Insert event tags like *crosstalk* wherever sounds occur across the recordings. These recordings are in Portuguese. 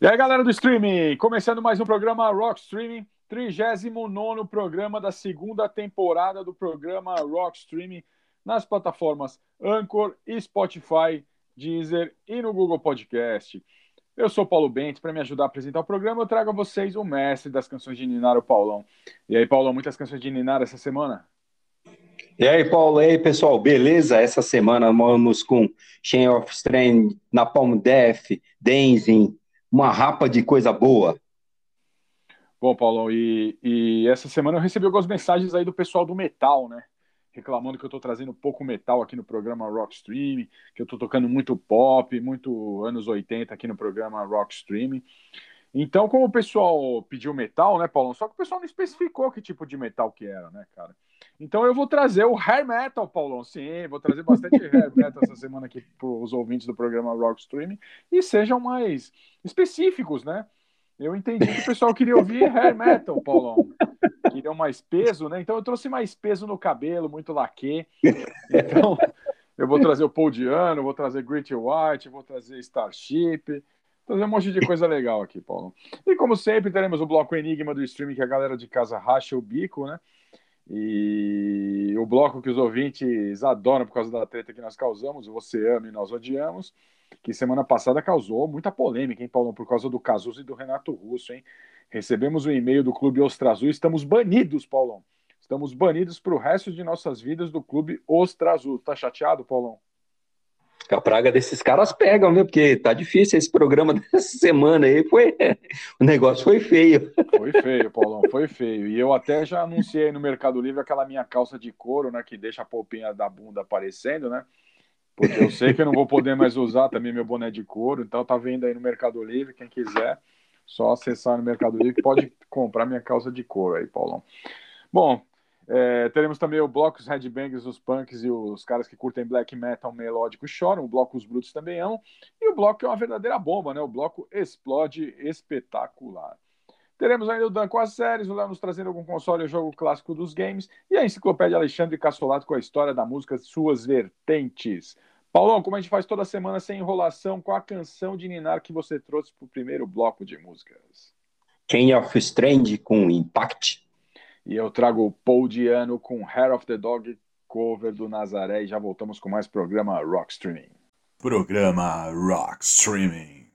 E aí, galera do streaming, começando mais um programa Rock Streaming, 39 programa da segunda temporada do programa Rock Streaming nas plataformas Anchor, Spotify, Deezer e no Google Podcast. Eu sou Paulo Bento, para me ajudar a apresentar o programa, eu trago a vocês o mestre das canções de Ninar, o Paulão. E aí, Paulão, muitas canções de Ninar essa semana? E aí, Paulo, e aí, pessoal, beleza? Essa semana vamos com Chain of Strand, Napalm Death, Denzin, uma rapa de coisa boa. Bom, Paulão, e, e, essa semana eu recebi algumas mensagens aí do pessoal do metal, né? Reclamando que eu tô trazendo pouco metal aqui no programa Rock Stream, que eu tô tocando muito pop, muito anos 80 aqui no programa Rock Stream. Então, como o pessoal pediu metal, né, Paulão? Só que o pessoal não especificou que tipo de metal que era, né, cara? Então eu vou trazer o hair metal, Paulão. Sim, vou trazer bastante hair metal essa semana aqui para os ouvintes do programa Rock Streaming e sejam mais específicos, né? Eu entendi que o pessoal queria ouvir hair metal, Paulão. Queriam mais peso, né? Então eu trouxe mais peso no cabelo, muito laque. Então eu vou trazer o Paul Diano, vou trazer Gritty White, vou trazer Starship, trazer um monte de coisa legal aqui, Paulo. E como sempre, teremos o bloco Enigma do streaming que a galera de casa racha o bico, né? E o bloco que os ouvintes adoram por causa da treta que nós causamos, você ama e nós odiamos, que semana passada causou muita polêmica, hein, Paulo? Por causa do Cazuza e do Renato Russo, hein? Recebemos um e-mail do Clube Ostra Azul, estamos banidos, Paulão. Estamos banidos para o resto de nossas vidas do Clube Ostra Azul. Tá chateado, Paulão? A praga desses caras pegam, viu? Porque tá difícil esse programa *laughs* dessa semana aí. Foi... O negócio foi feio. Foi feio, Paulão, foi feio. E eu até já anunciei no Mercado Livre aquela minha calça de couro, né? Que deixa a polpinha da bunda aparecendo, né? Porque eu sei que eu não vou poder mais usar também meu boné de couro. Então tá vendo aí no Mercado Livre, quem quiser, só acessar no Mercado Livre pode comprar minha calça de couro aí, Paulão. Bom, é, teremos também o bloco os headbangers, os punks e os caras que curtem black metal melódico choram. O bloco os brutos também amam. E o bloco é uma verdadeira bomba, né? O bloco explode espetacular. Teremos ainda o Dan com as séries, o Léo nos trazendo algum console ou jogo clássico dos games e a enciclopédia Alexandre Cassolato com a história da música suas vertentes. Paulão, como a gente faz toda semana sem enrolação, qual a canção de Ninar que você trouxe para o primeiro bloco de músicas? King of Strange com Impact. E eu trago o Paul Diano com Hair of the Dog, cover do Nazaré. E já voltamos com mais programa Rock Streaming. Programa Rock Streaming.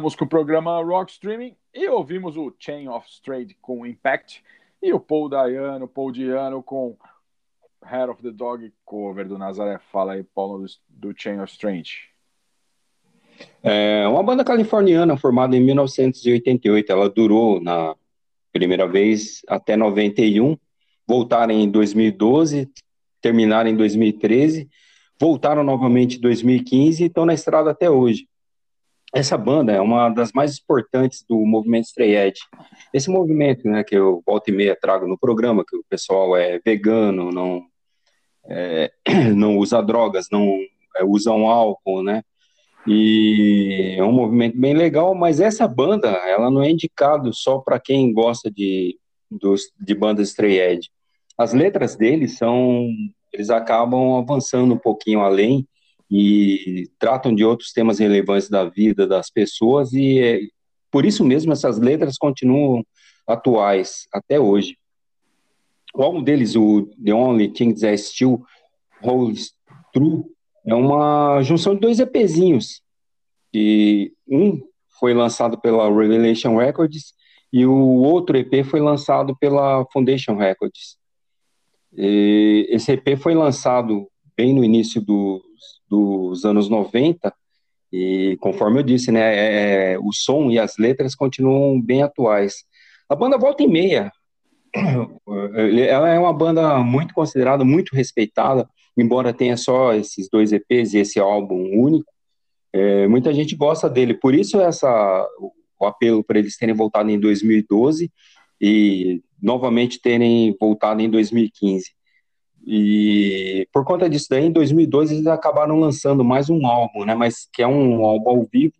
Voltamos com o programa Rock Streaming e ouvimos o Chain of Straight com Impact e o Paul Dayano, Paul Diano com Head of the Dog cover do Nazaré. Fala aí, Paulo, do, do Chain of Strange. É uma banda californiana formada em 1988. Ela durou na primeira vez até 91, voltaram em 2012, terminaram em 2013, voltaram novamente em 2015 e estão na estrada até hoje. Essa banda é uma das mais importantes do movimento Stray. Esse movimento, né, que eu volta e meia trago no programa, que o pessoal é vegano, não, é, *clears throat* não usa drogas, não é, usam álcool, né, e é um movimento bem legal, mas essa banda, ela não é indicado só para quem gosta de, dos, de bandas Stray. As letras deles são, eles acabam avançando um pouquinho além e tratam de outros temas relevantes da vida das pessoas e é, por isso mesmo essas letras continuam atuais até hoje. O álbum deles, o The Only Thing That Still Holds True, é uma junção de dois EPzinhos. E um foi lançado pela Revelation Records e o outro EP foi lançado pela Foundation Records. E esse EP foi lançado bem no início dos, dos anos 90 e conforme eu disse, né, é, é, o som e as letras continuam bem atuais. A banda volta e meia. Ela é uma banda muito considerada, muito respeitada embora tenha só esses dois EPs e esse álbum único, é, muita gente gosta dele. Por isso essa o apelo para eles terem voltado em 2012 e novamente terem voltado em 2015. E por conta disso daí, em 2012 eles acabaram lançando mais um álbum, né? Mas que é um álbum ao vivo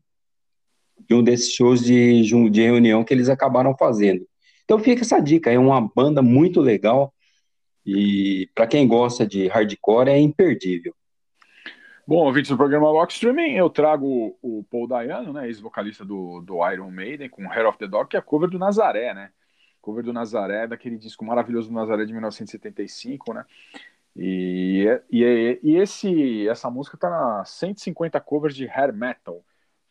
de um desses shows de, de reunião que eles acabaram fazendo. Então fica essa dica, é uma banda muito legal, e para quem gosta de hardcore é imperdível. Bom, ouvintes do programa Rock Streaming, eu trago o Paul Dayano, né, ex-vocalista do, do Iron Maiden, com Hair of the Dog, que é cover do Nazaré, né? Cover do Nazaré, daquele disco maravilhoso do Nazaré de 1975, né? E, e, e esse, essa música tá na 150 covers de hair metal,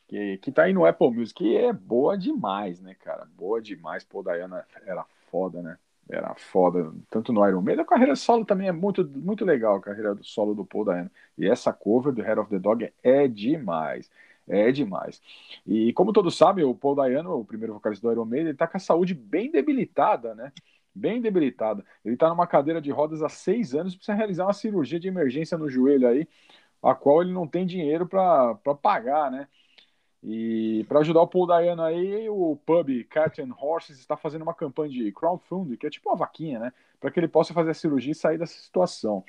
que, que tá aí no Apple Music, que é boa demais, né, cara? Boa demais. Paul Dayano era foda, né? era foda, tanto no Iron Maiden, a carreira solo também é muito, muito legal, a carreira solo do Paul Dayano. E essa cover do Head of the Dog é demais, é demais. E como todos sabem, o Paul Dayano, o primeiro vocalista do Iron Maiden, ele tá com a saúde bem debilitada, né? Bem debilitada. Ele tá numa cadeira de rodas há seis anos, precisa realizar uma cirurgia de emergência no joelho aí, a qual ele não tem dinheiro para pagar, né? E para ajudar o Paul Dayano aí, o pub Cat and Horses está fazendo uma campanha de crowdfunding, que é tipo uma vaquinha, né? Para que ele possa fazer a cirurgia e sair dessa situação.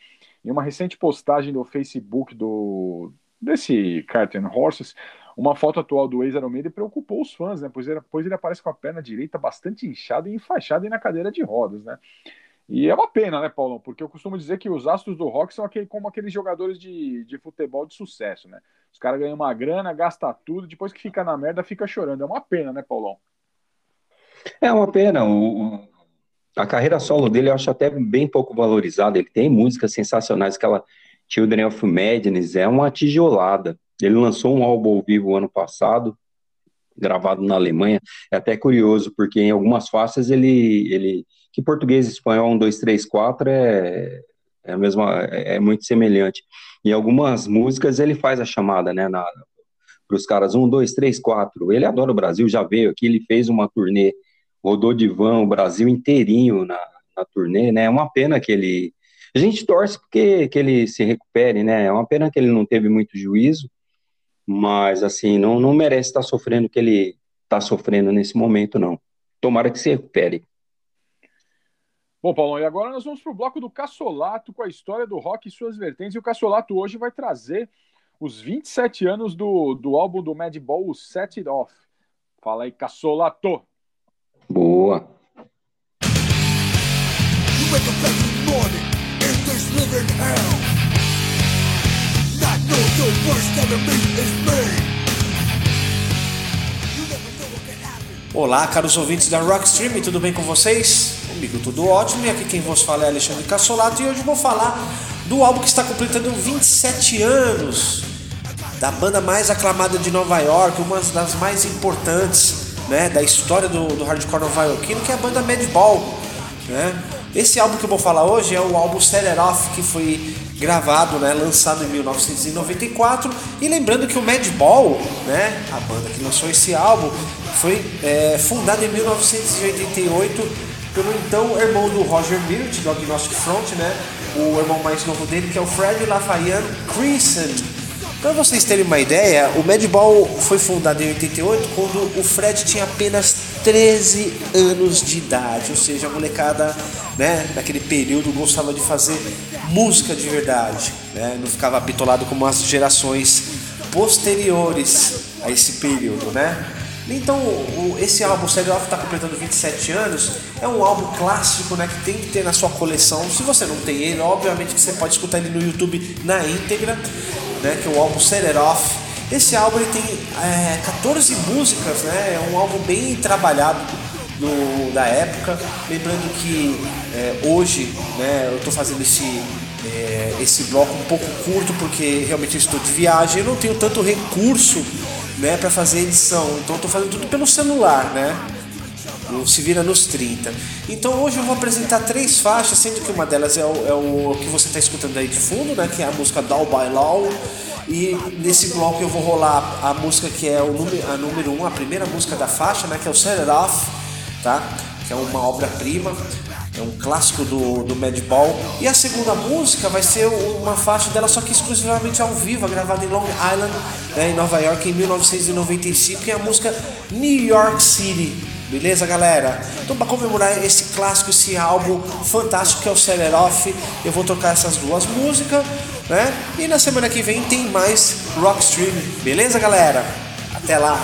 Em uma recente postagem do Facebook do desse and Horses, uma foto atual do ex-Iron preocupou os fãs, né? Pois ele, pois ele aparece com a perna direita bastante inchada e enfaixada e na cadeira de rodas, né? E é uma pena, né, Paulão? Porque eu costumo dizer que os astros do rock são aquele, como aqueles jogadores de, de futebol de sucesso, né? Os caras ganham uma grana, gastam tudo, depois que fica na merda, fica chorando. É uma pena, né, Paulão? É uma pena. O, a carreira solo dele eu acho até bem pouco valorizada. Ele tem músicas sensacionais, aquela Children of Madness, é uma tijolada. Ele lançou um álbum ao vivo ano passado, gravado na Alemanha. É até curioso, porque em algumas faixas ele, ele que português espanhol 1, 2, 3, 4 é, é a mesma, é, é muito semelhante. Em algumas músicas ele faz a chamada, né, para os caras 1, 2, 3, 4. Ele adora o Brasil, já veio aqui, ele fez uma turnê, rodou de van o Brasil inteirinho na, na turnê, né, é uma pena que ele, a gente torce porque que ele se recupere, né, é uma pena que ele não teve muito juízo, mas assim, não, não merece estar sofrendo o que ele está sofrendo nesse momento, não. Tomara que se recupere. Bom, Paulão, e agora nós vamos para o bloco do Cassolato com a história do rock e suas vertentes. E o Cassolato hoje vai trazer os 27 anos do, do álbum do Madball, o Set It Off. Fala aí, Cassolato. Boa. Olá, caros ouvintes da Rockstream, tudo bem com vocês? Comigo tudo ótimo, e aqui quem vos fala é Alexandre Cassolato e hoje vou falar do álbum que está completando 27 anos da banda mais aclamada de Nova York, uma das mais importantes né, da história do, do hardcore novaiorquino, que é a banda Madball. Né? Esse álbum que eu vou falar hoje é o álbum It Off, que foi gravado, né, lançado em 1994. E lembrando que o Madball, né, a banda que lançou esse álbum, foi é, fundada em 1988 pelo então irmão do Roger Mirt, do Agnostic Front, né, o irmão mais novo dele, que é o Fred Lafayette Creason. Para vocês terem uma ideia, o Madball foi fundado em 88 quando o Fred tinha apenas 13 anos de idade, ou seja, a molecada, né, naquele período gostava de fazer música de verdade, né, não ficava bitolado como as gerações posteriores a esse período, né? Então, o, esse álbum, Stereo Off, está completando 27 anos. É um álbum clássico, né? Que tem que ter na sua coleção. Se você não tem ele, obviamente que você pode escutar ele no YouTube na íntegra, né? Que é o álbum Set It Off. Esse álbum ele tem é, 14 músicas, né? É um álbum bem trabalhado do, da época. Lembrando que é, hoje, né? Eu estou fazendo esse é, esse bloco um pouco curto porque realmente eu estou de viagem. Eu não tenho tanto recurso né, para fazer edição. Então tô fazendo tudo pelo celular, né? Se vira nos 30. Então hoje eu vou apresentar três faixas, sendo que uma delas é o, é o que você está escutando aí de fundo, né? Que é a música Down by Law. E nesse bloco eu vou rolar a música que é o número, a número 1, um, a primeira música da faixa, né? Que é o Set It Off, tá? Que é uma obra-prima é um clássico do, do Madball. E a segunda música vai ser uma faixa dela, só que exclusivamente ao vivo, gravada em Long Island, né, em Nova York, em 1995, que é a música New York City. Beleza, galera? Então, para comemorar esse clássico, esse álbum fantástico que é o Set Off, eu vou tocar essas duas músicas, né? E na semana que vem tem mais Rock Stream. Beleza, galera? Até lá!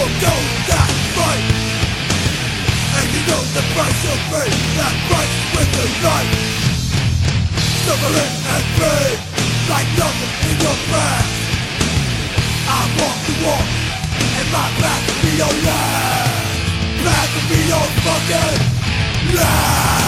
forego that fight And you know the price you'll pay That price with your life Suffering and pain Like nothing in your past I walk the walk And my path will be your last Path will be your fucking last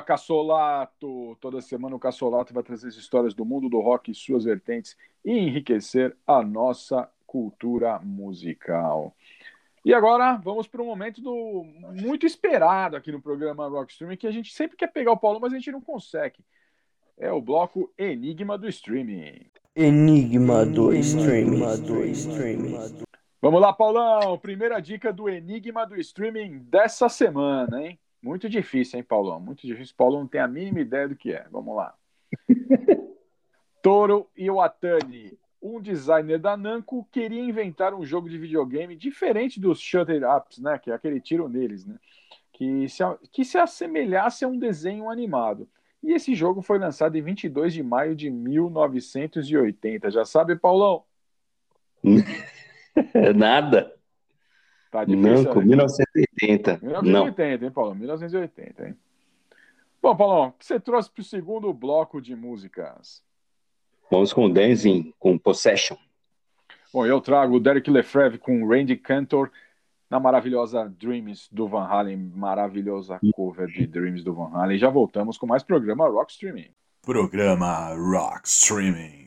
Cassolato. Toda semana o Cassolato vai trazer as histórias do mundo do rock e suas vertentes e enriquecer a nossa cultura musical. E agora vamos para um momento do muito esperado aqui no programa Rock Streaming, que a gente sempre quer pegar o Paulo, mas a gente não consegue. É o bloco Enigma do Streaming. Enigma do Streaming. Do streaming. Vamos lá, Paulão. Primeira dica do Enigma do Streaming dessa semana, hein? Muito difícil, hein, Paulão? Muito difícil. Paulo não tem a mínima ideia do que é. Vamos lá. *laughs* Toro Iwatani, um designer da Namco, queria inventar um jogo de videogame diferente dos Shutter Ups, né? Que é aquele tiro neles, né? Que se, que se assemelhasse a um desenho animado. E esse jogo foi lançado em 22 de maio de 1980. Já sabe, Paulão? *laughs* Nada. Tá difícil. Não, com 1980. 1980, não. hein, Paulo? 1980, hein? Bom, Paulão, o que você trouxe para o segundo bloco de músicas? Vamos com Dancing, com Possession. Bom, eu trago o Derek Lefreve com Randy Cantor na maravilhosa Dreams do Van Halen, maravilhosa cover de Dreams do Van Halen. Já voltamos com mais programa Rock Streaming. Programa Rock Streaming.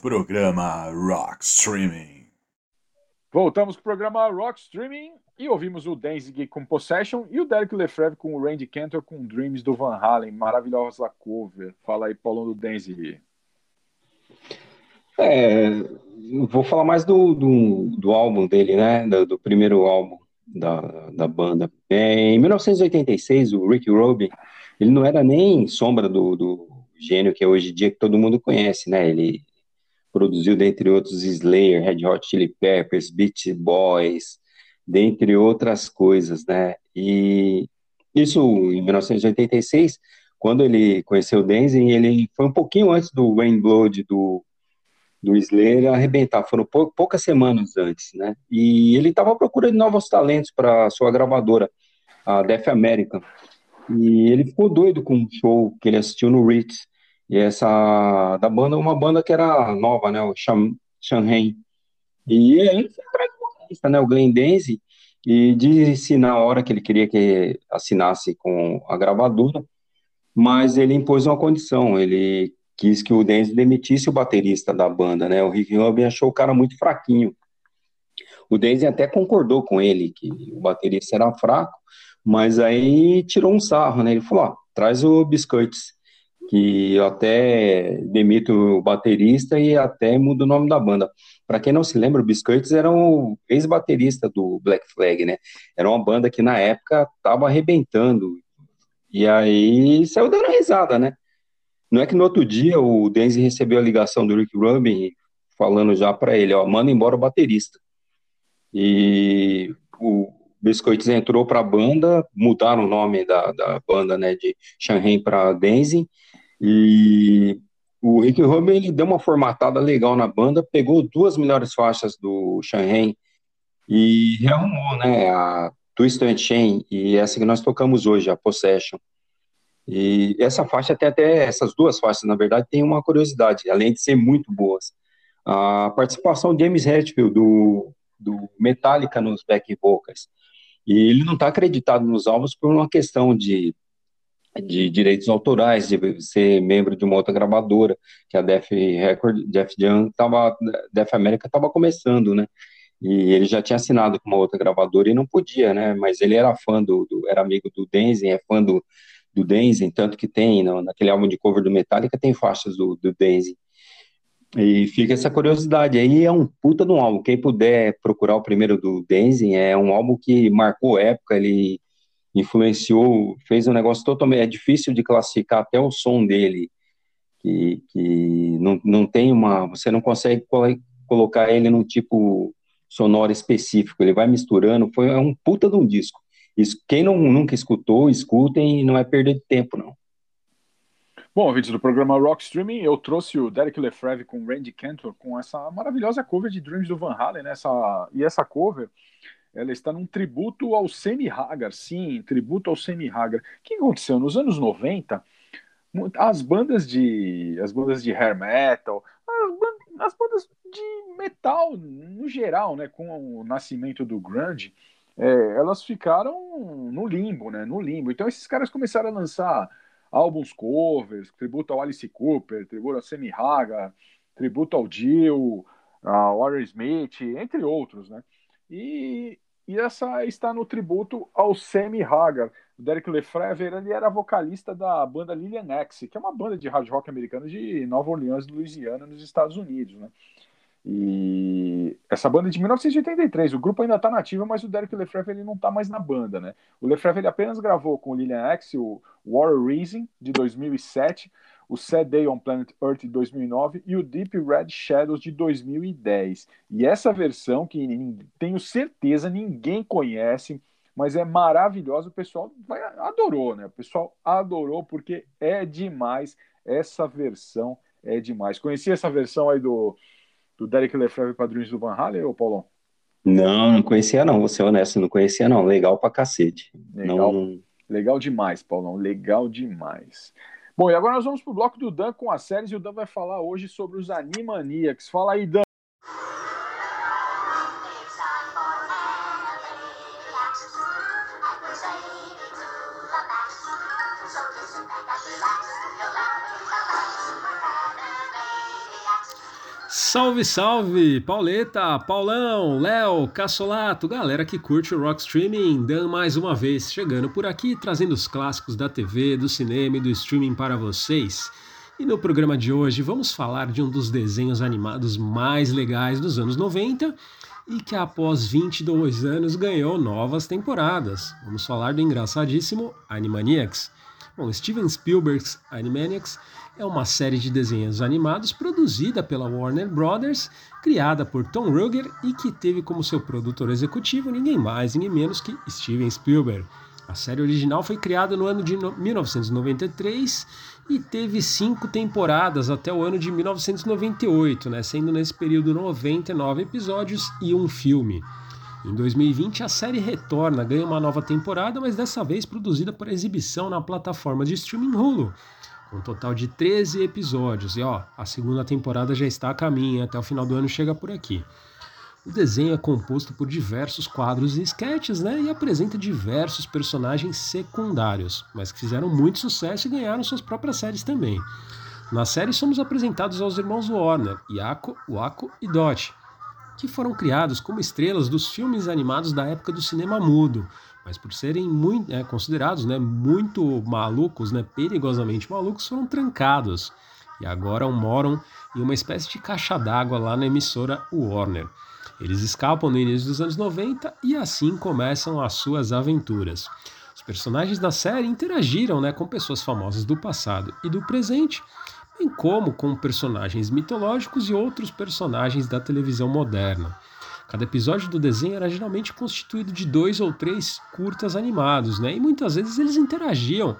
Programa Rock Streaming. Voltamos pro programa Rock Streaming e ouvimos o Danzig com Possession e o Derek Lefebvre com o Randy Cantor com Dreams do Van Halen. Maravilhosa cover. Fala aí, Paulo do Danzig. É, vou falar mais do, do, do álbum dele, né? Do, do primeiro álbum da, da banda. É, em 1986, o Rick Rubin, ele não era nem sombra do, do gênio que é hoje em dia que todo mundo conhece, né? Ele produziu, dentre outros, Slayer, Red Hot Chili Peppers, Beach Boys, dentre outras coisas, né? E isso em 1986, quando ele conheceu o Danzig, ele foi um pouquinho antes do Rainblood, do do Slayer arrebentar, foram pou, poucas semanas antes, né? E ele estava à procura de novos talentos para sua gravadora, a Death America. E ele ficou doido com um show que ele assistiu no Ritz. E essa da banda, uma banda que era nova, né? O Shanghai. E ele foi atrás vocalista, né? O Glenn Danzig, e disse na hora que ele queria que assinasse com a gravadora, mas ele impôs uma condição, ele quis que o Danzig demitisse o baterista da banda, né? O Rick Rubin achou o cara muito fraquinho. O Denzi até concordou com ele que o baterista era fraco, mas aí tirou um sarro, né? Ele falou: traz o Biscuits, que eu até demito o baterista e até mudo o nome da banda. Para quem não se lembra, o Biscuits era o ex-baterista do Black Flag, né? Era uma banda que na época tava arrebentando. E aí saiu dando risada, né? Não é que no outro dia o Denzi recebeu a ligação do Rick Rubin falando já para ele, ó, manda embora o baterista. E o Biscoitos entrou para a banda, mudaram o nome da, da banda, né, de Shanghai para Dancing, e o Rick Rubin, ele deu uma formatada legal na banda, pegou duas melhores faixas do Shanghai e rearrumou, né, a Twist and Chain e essa que nós tocamos hoje, a Possession. E essa faixa tem até, essas duas faixas, na verdade, tem uma curiosidade, além de ser muito boas. A participação de James Hetfield, do, do Metallica, nos back vocals. E ele não está acreditado nos álbuns por uma questão de, de direitos autorais, de ser membro de uma outra gravadora, que a Def Record, Def Jam, tava, Def America estava começando, né? E ele já tinha assinado com uma outra gravadora e não podia, né? Mas ele era fã do, do era amigo do Denzen, é fã do, do tanto que tem, no, naquele álbum de cover do Metallica, tem faixas do, do. E fica essa curiosidade aí, é um puta de um álbum. Quem puder procurar o primeiro do Denzen, é um álbum que marcou época, ele influenciou, fez um negócio totalmente. É difícil de classificar até o som dele, que, que não, não tem uma. Você não consegue colocar ele num tipo sonoro específico, ele vai misturando. Foi é um puta de um disco. Isso, quem não, nunca escutou, escutem e não é perder de tempo, não. Bom, ouvintes do programa Rock Streaming, eu trouxe o Derek Lefreve com Randy Cantor com essa maravilhosa cover de Dreams do Van Halen, né? Essa, e essa cover, ela está num tributo ao Sammy Hagar, sim, tributo ao Sammy Hagar. O que aconteceu? Nos anos 90, as bandas de as bandas de hair metal, as bandas, as bandas de metal no geral, né, com o nascimento do grunge, é, elas ficaram no limbo, né, no limbo. Então esses caras começaram a lançar álbuns covers, tributo ao Alice Cooper, tributo ao Sammy Hagar, tributo ao Dio, ao Warren Smith, entre outros, né? E, e essa está no tributo ao Sammy Hagar. O Derek Lefrevre ele era vocalista da banda Lillian X, que é uma banda de hard rock americana de Nova Orleans, Louisiana, nos Estados Unidos, né? E essa banda é de 1983, o grupo ainda está nativo, mas o Derek Lefrevre ele não está mais na banda, né? O Lefrevre ele apenas gravou com o Lillian X o War Reason de 2007, o Sad Day on Planet Earth de 2009 e o Deep Red Shadows de 2010. E essa versão que tenho certeza ninguém conhece, mas é maravilhosa, o pessoal vai, adorou, né? O pessoal adorou porque é demais essa versão, é demais. Conheci essa versão aí do do Derek Lefebvre Padrões do Van Halen, ou Paulão? Não, não conhecia não, vou ser honesto, não conhecia não, legal pra cacete. Legal, não... legal demais, Paulão, legal demais. Bom, e agora nós vamos pro bloco do Dan com as séries, e o Dan vai falar hoje sobre os Animaniacs. Fala aí, Dan. Salve, salve! Pauleta, Paulão, Léo, Cassolato, galera que curte o Rock Streaming, Dan mais uma vez chegando por aqui trazendo os clássicos da TV, do cinema e do streaming para vocês. E no programa de hoje vamos falar de um dos desenhos animados mais legais dos anos 90 e que após 22 anos ganhou novas temporadas. Vamos falar do engraçadíssimo Animaniacs. Bom, Steven Spielberg's Animaniacs é uma série de desenhos animados produzida pela Warner Brothers, criada por Tom Ruegger e que teve como seu produtor executivo ninguém mais, ninguém menos que Steven Spielberg. A série original foi criada no ano de 1993 e teve cinco temporadas até o ano de 1998, né, sendo nesse período 99 episódios e um filme. Em 2020, a série retorna, ganha uma nova temporada, mas dessa vez produzida para exibição na plataforma de streaming Hulu, um total de 13 episódios. E ó, a segunda temporada já está a caminho, até o final do ano chega por aqui. O desenho é composto por diversos quadros e sketches, né? E apresenta diversos personagens secundários, mas que fizeram muito sucesso e ganharam suas próprias séries também. Na série somos apresentados aos irmãos Warner, Yako, Wako e Dot, que foram criados como estrelas dos filmes animados da época do cinema mudo, mas por serem muito, é, considerados né, muito malucos, né, perigosamente malucos, foram trancados e agora moram em uma espécie de caixa d'água lá na emissora Warner. Eles escapam no início dos anos 90 e assim começam as suas aventuras. Os personagens da série interagiram né, com pessoas famosas do passado e do presente, bem como com personagens mitológicos e outros personagens da televisão moderna. Cada episódio do desenho era geralmente constituído de dois ou três curtas animados, né? E muitas vezes eles interagiam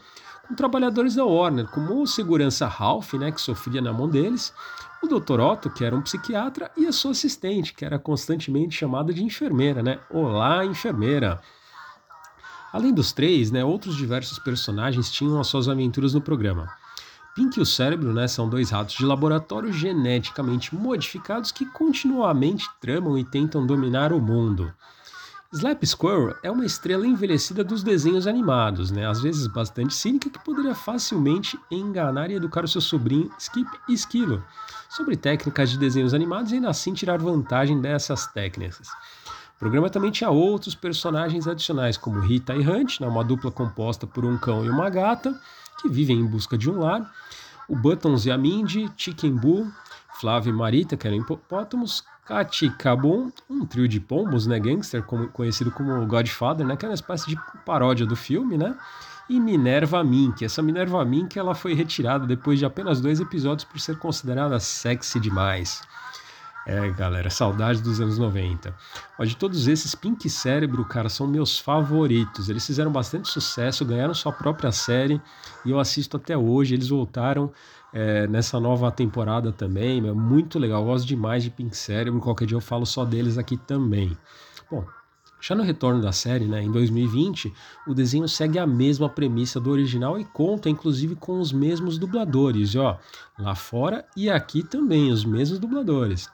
com trabalhadores da Warner, como o segurança Ralph, né, que sofria na mão deles, o Dr. Otto, que era um psiquiatra, e a sua assistente, que era constantemente chamada de enfermeira, né? Olá, enfermeira. Além dos três, né, outros diversos personagens tinham as suas aventuras no programa. Pink e o cérebro né, são dois ratos de laboratório geneticamente modificados que continuamente tramam e tentam dominar o mundo. Slap Squirrel é uma estrela envelhecida dos desenhos animados, né? às vezes bastante cínica, que poderia facilmente enganar e educar o seu sobrinho Skip e Esquilo sobre técnicas de desenhos animados e ainda assim tirar vantagem dessas técnicas. O programa também tinha outros personagens adicionais, como Rita e Hunt, né? uma dupla composta por um cão e uma gata, que vivem em busca de um lar, o Buttons e a Mindy, Chicken Boo, Flávio e Marita, que eram hipopótamos, Kati Kabum, um trio de pombos, né, gangster, como, conhecido como Godfather, né, que é uma espécie de paródia do filme, né, e Minerva Mink. Essa Minerva Mink ela foi retirada depois de apenas dois episódios por ser considerada sexy demais. É, galera, saudade dos anos 90. Ó, de todos esses, Pink Cérebro, cara, são meus favoritos. Eles fizeram bastante sucesso, ganharam sua própria série e eu assisto até hoje. Eles voltaram é, nessa nova temporada também. É muito legal, eu gosto demais de Pink Cérebro. Qualquer dia eu falo só deles aqui também. Bom, já no retorno da série, né, em 2020, o desenho segue a mesma premissa do original e conta inclusive com os mesmos dubladores, ó, lá fora e aqui também os mesmos dubladores.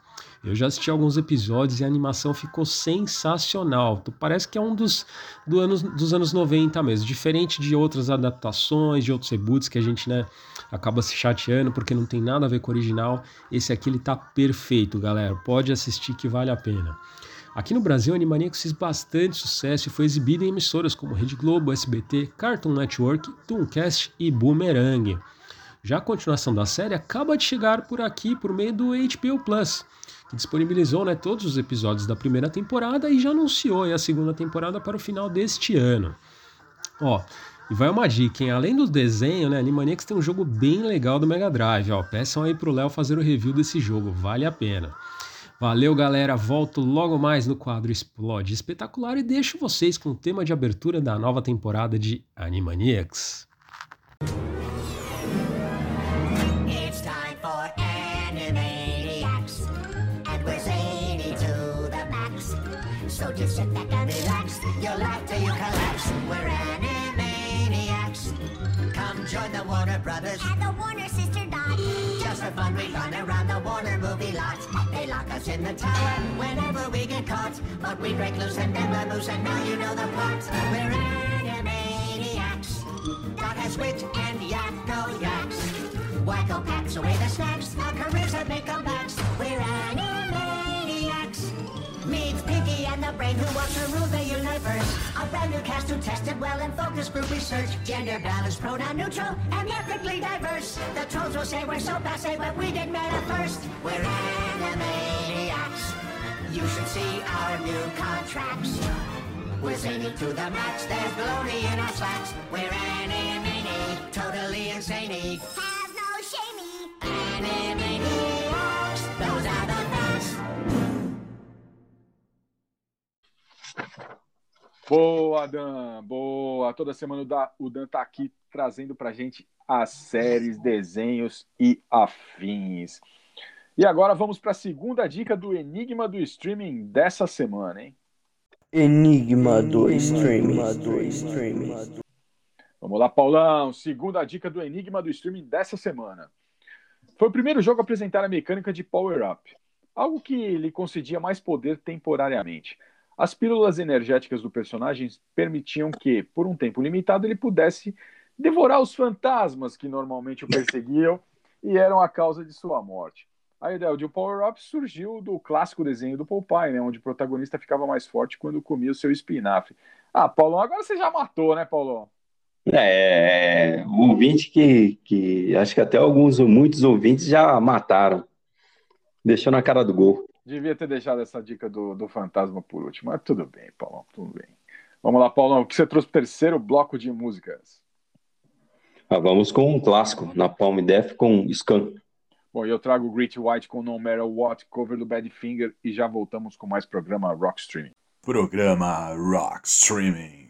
Eu já assisti alguns episódios e a animação ficou sensacional. Parece que é um dos, do anos, dos anos 90 mesmo. Diferente de outras adaptações, de outros reboots que a gente né, acaba se chateando porque não tem nada a ver com o original. Esse aqui ele tá perfeito, galera. Pode assistir que vale a pena. Aqui no Brasil, Animaniacs fez bastante sucesso e foi exibido em emissoras como Rede Globo, SBT, Cartoon Network, Tooncast e Boomerang. Já a continuação da série acaba de chegar por aqui por meio do HBO Plus que disponibilizou né, todos os episódios da primeira temporada e já anunciou a segunda temporada para o final deste ano. Ó, e vai uma dica, hein? Além do desenho, né, Animaniacs tem um jogo bem legal do Mega Drive, ó. Peçam aí pro Léo fazer o review desse jogo, vale a pena. Valeu, galera. Volto logo mais no quadro Explode Espetacular e deixo vocês com o tema de abertura da nova temporada de Animaniacs. Just sit back and relax. You'll laugh till you collapse. We're Animaniacs. Come join the Warner Brothers and the Warner Sister Dot. Just for fun, we run around the Warner movie lot. They lock us in the tower whenever we get caught. But we break loose and then the moose, and now you know the plot. We're Animaniacs. Dot has wit and Yakko yaks. Wacko packs away the snacks. Our careers have made comebacks. We're Animaniacs. Pinky and the brain who wants to rule the universe. A brand new cast who tested well in focus group research. Gender balanced, pronoun neutral, and ethnically diverse. The trolls will say we're so passe, but we did matter first. We're animaniacs. You should see our new contracts. We're zany to the max, there's baloney in our slacks. We're animani, totally insane. Have no shamey. Animaniacs, Boa, Dan, boa. Toda semana o, da, o Dan tá aqui trazendo pra gente as séries, desenhos e afins. E agora vamos para a segunda dica do Enigma do Streaming dessa semana, hein? Enigma do Streaming. Do streaming. Vamos lá, Paulão. Segunda dica do Enigma do Streaming dessa semana. Foi o primeiro jogo a apresentar a mecânica de Power Up, algo que lhe concedia mais poder temporariamente. As pílulas energéticas do personagem permitiam que, por um tempo limitado, ele pudesse devorar os fantasmas que normalmente o perseguiam *laughs* e eram a causa de sua morte. A ideia de Power Up surgiu do clássico desenho do Popeye, né? Onde o protagonista ficava mais forte quando comia o seu espinafre. Ah, Paulão, agora você já matou, né, Paulão? É, o ouvinte que, que acho que até alguns, muitos ouvintes já mataram. Deixou na cara do gol. Devia ter deixado essa dica do, do fantasma por último, mas tudo bem, Paulão, tudo bem. Vamos lá, Paulão, o que você trouxe pro terceiro bloco de músicas? Ah, vamos com um clássico, na Palm Death com Scan. Bom, eu trago o Great White com No Matter What, cover do Badfinger, e já voltamos com mais programa Rock Streaming. Programa Rock Streaming.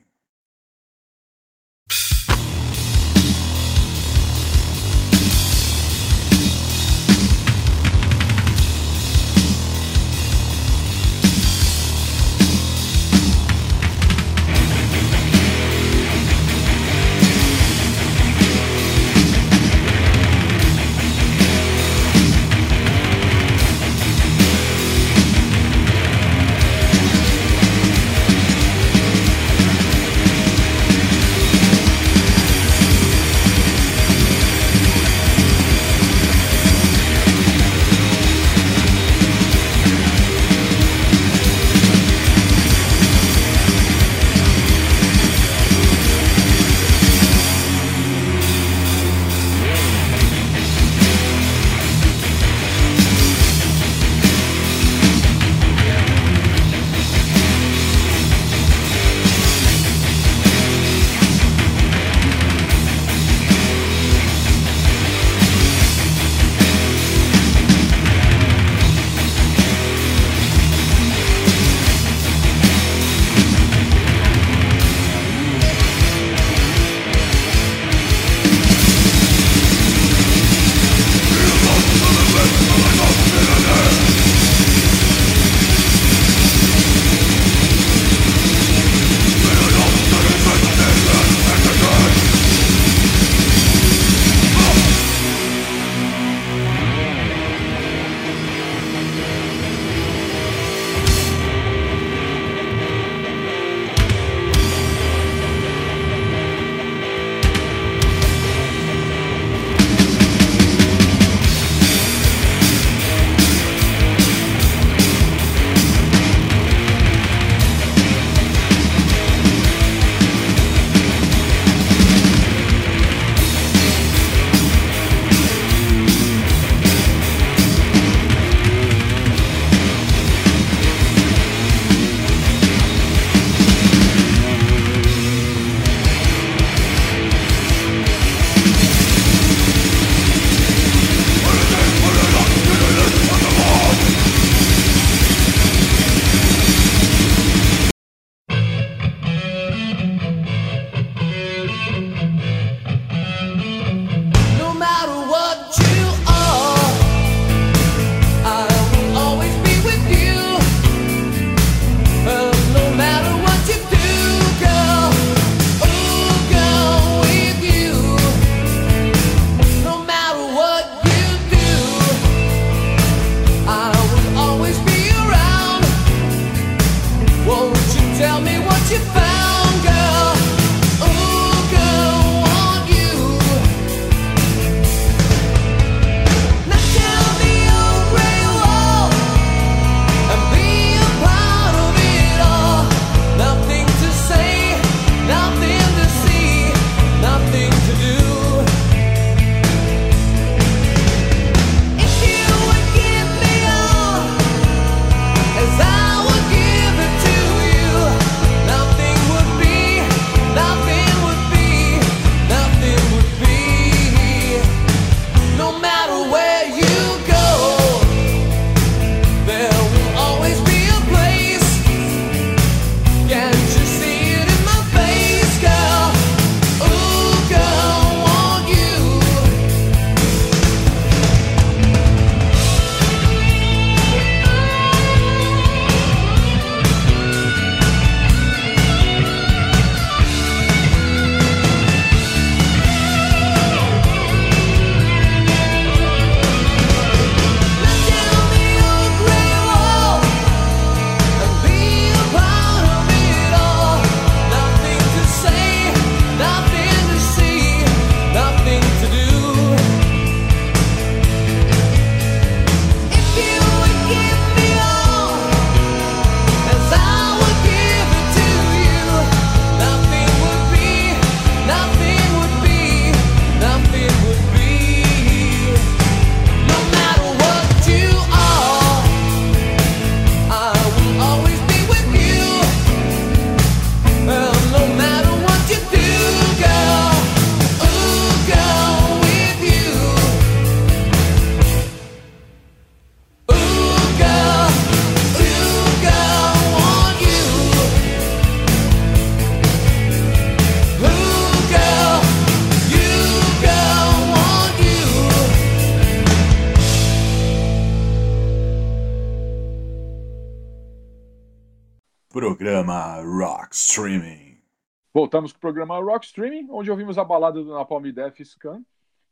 Voltamos com o programa Rock Streaming, onde ouvimos a balada do Napalm Death Scan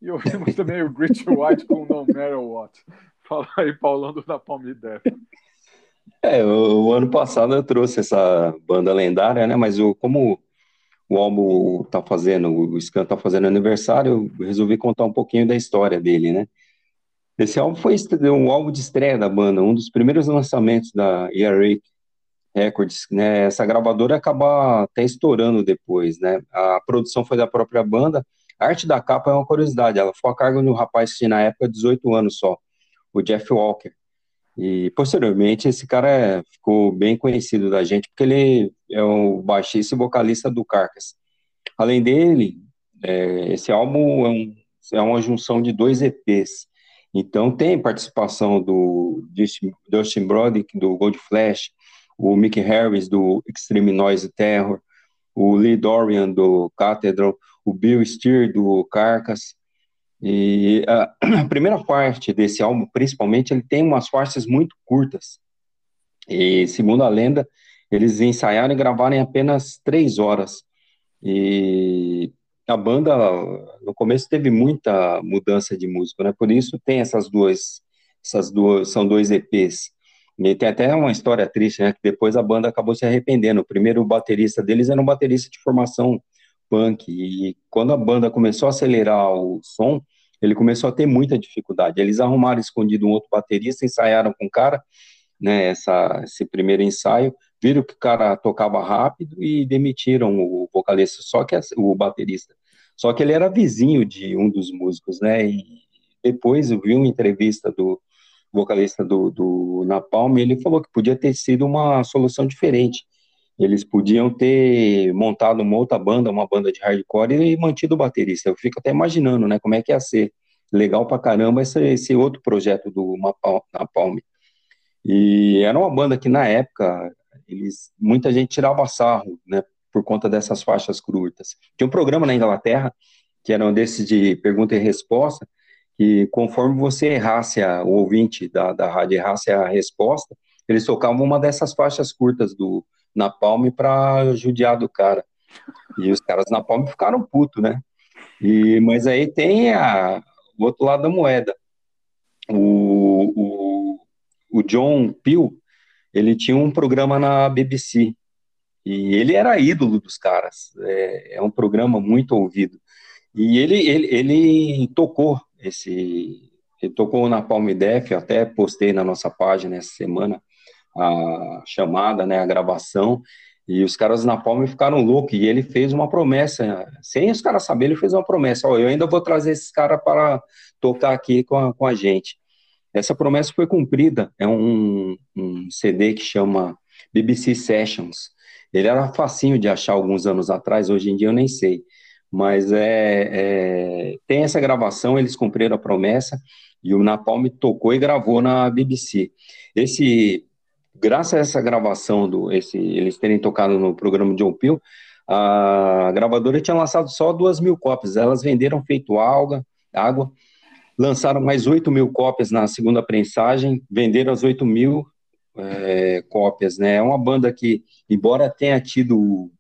e ouvimos *laughs* também o Grit White com No Matter What. Fala aí, Paulão do Napalm Death. É, o, o ano passado eu trouxe essa banda lendária, né? Mas o, como o álbum tá fazendo, o Scan tá fazendo aniversário, eu resolvi contar um pouquinho da história dele, né? Esse álbum foi um álbum de estreia da banda, um dos primeiros lançamentos da ERA Records, né? Essa gravadora acaba até estourando depois, né? A produção foi da própria banda. A arte da capa é uma curiosidade, ela foi a cargo de um rapaz que tinha na época 18 anos só, o Jeff Walker. E posteriormente esse cara é- ficou bem conhecido da gente porque ele é o baixista e vocalista do Carcass. Além dele, é, esse álbum é, um- é uma junção de dois EPs. Então tem participação do Dustin Brodick do Gold Flash, o Mick Harris do Extreme Noise Terror, o Lee Dorian do Cathedral, o Bill Steer do Carcass. E a, *clears throat* a primeira parte desse álbum, principalmente, ele tem umas faixas muito curtas. E segundo a lenda, eles ensaiaram e gravaram em apenas três horas. E a banda, no começo, teve muita mudança de músico, né? Por isso tem essas duas, essas duas, são dois EPs. E tem até uma história triste, né? Que depois a banda acabou se arrependendo. O primeiro baterista deles era um baterista de formação punk. E quando a banda começou a acelerar o som, ele começou a ter muita dificuldade. Eles arrumaram escondido um outro baterista, ensaiaram com o cara, né? Essa, esse primeiro ensaio, viram que o cara tocava rápido e demitiram o vocalista, só que o baterista. Só que ele era vizinho de um dos músicos, né? E depois eu vi uma entrevista do vocalista do, do Napalm, ele falou que podia ter sido uma solução diferente. Eles podiam ter montado uma outra banda, uma banda de hardcore, e mantido o baterista. Eu fico até imaginando, né, como é que ia ser legal pra caramba esse, esse outro projeto do Napalm. Napalm. E era uma banda que, na época, eles, muita gente tirava sarro, né, por conta dessas faixas curtas. Tinha um programa na Inglaterra, que era um desses de pergunta e resposta, que conforme você errasse, a, o ouvinte da, da rádio errasse a resposta, eles tocavam uma dessas faixas curtas do Napalm para judiar do cara. E os caras na Napalm ficaram putos, né? E, mas aí tem a, o outro lado da moeda. O, o, o John Peel, ele tinha um programa na BBC, e ele era ídolo dos caras, é, é um programa muito ouvido. E ele, ele, ele tocou esse, ele tocou na Palm Def, eu até postei na nossa página essa semana a chamada, né, a gravação, e os caras na Palme ficaram loucos, e ele fez uma promessa, sem os caras saberem, ele fez uma promessa, ó, eu ainda vou trazer esses caras para tocar aqui com a, com a gente. Essa promessa foi cumprida, é um, um CD que chama BBC Sessions, ele era facinho de achar alguns anos atrás, hoje em dia eu nem sei, mas é, é, tem essa gravação, eles cumpriram a promessa, e o Napalm tocou e gravou na BBC. Esse, graças a essa gravação, do, esse, eles terem tocado no programa John Peel, a gravadora tinha lançado só duas mil cópias, elas venderam feito alga, água, lançaram mais 8 mil cópias na segunda prensagem, venderam as 8 mil é, cópias, né? É uma banda que, embora tenha tido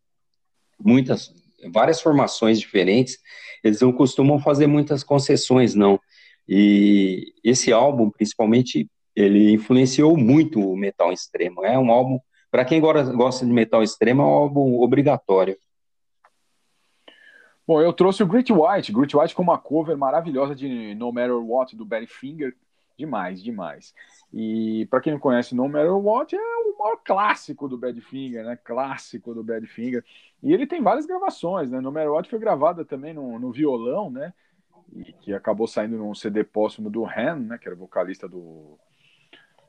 muitas, várias formações diferentes, eles não costumam fazer muitas concessões, não. E esse álbum, principalmente, ele influenciou muito o metal extremo. É um álbum, para quem gosta de metal extremo, é um álbum obrigatório. Bom, eu trouxe o Great White, Great White com uma cover maravilhosa de No Matter What do Badfinger, demais, demais. E para quem não conhece, No Matter What é o maior clássico do Badfinger, né? Clássico do Badfinger. E ele tem várias gravações, né? No Matter What foi gravada também no, no violão, né? E que acabou saindo num CD póstumo do Han, né? Que era vocalista do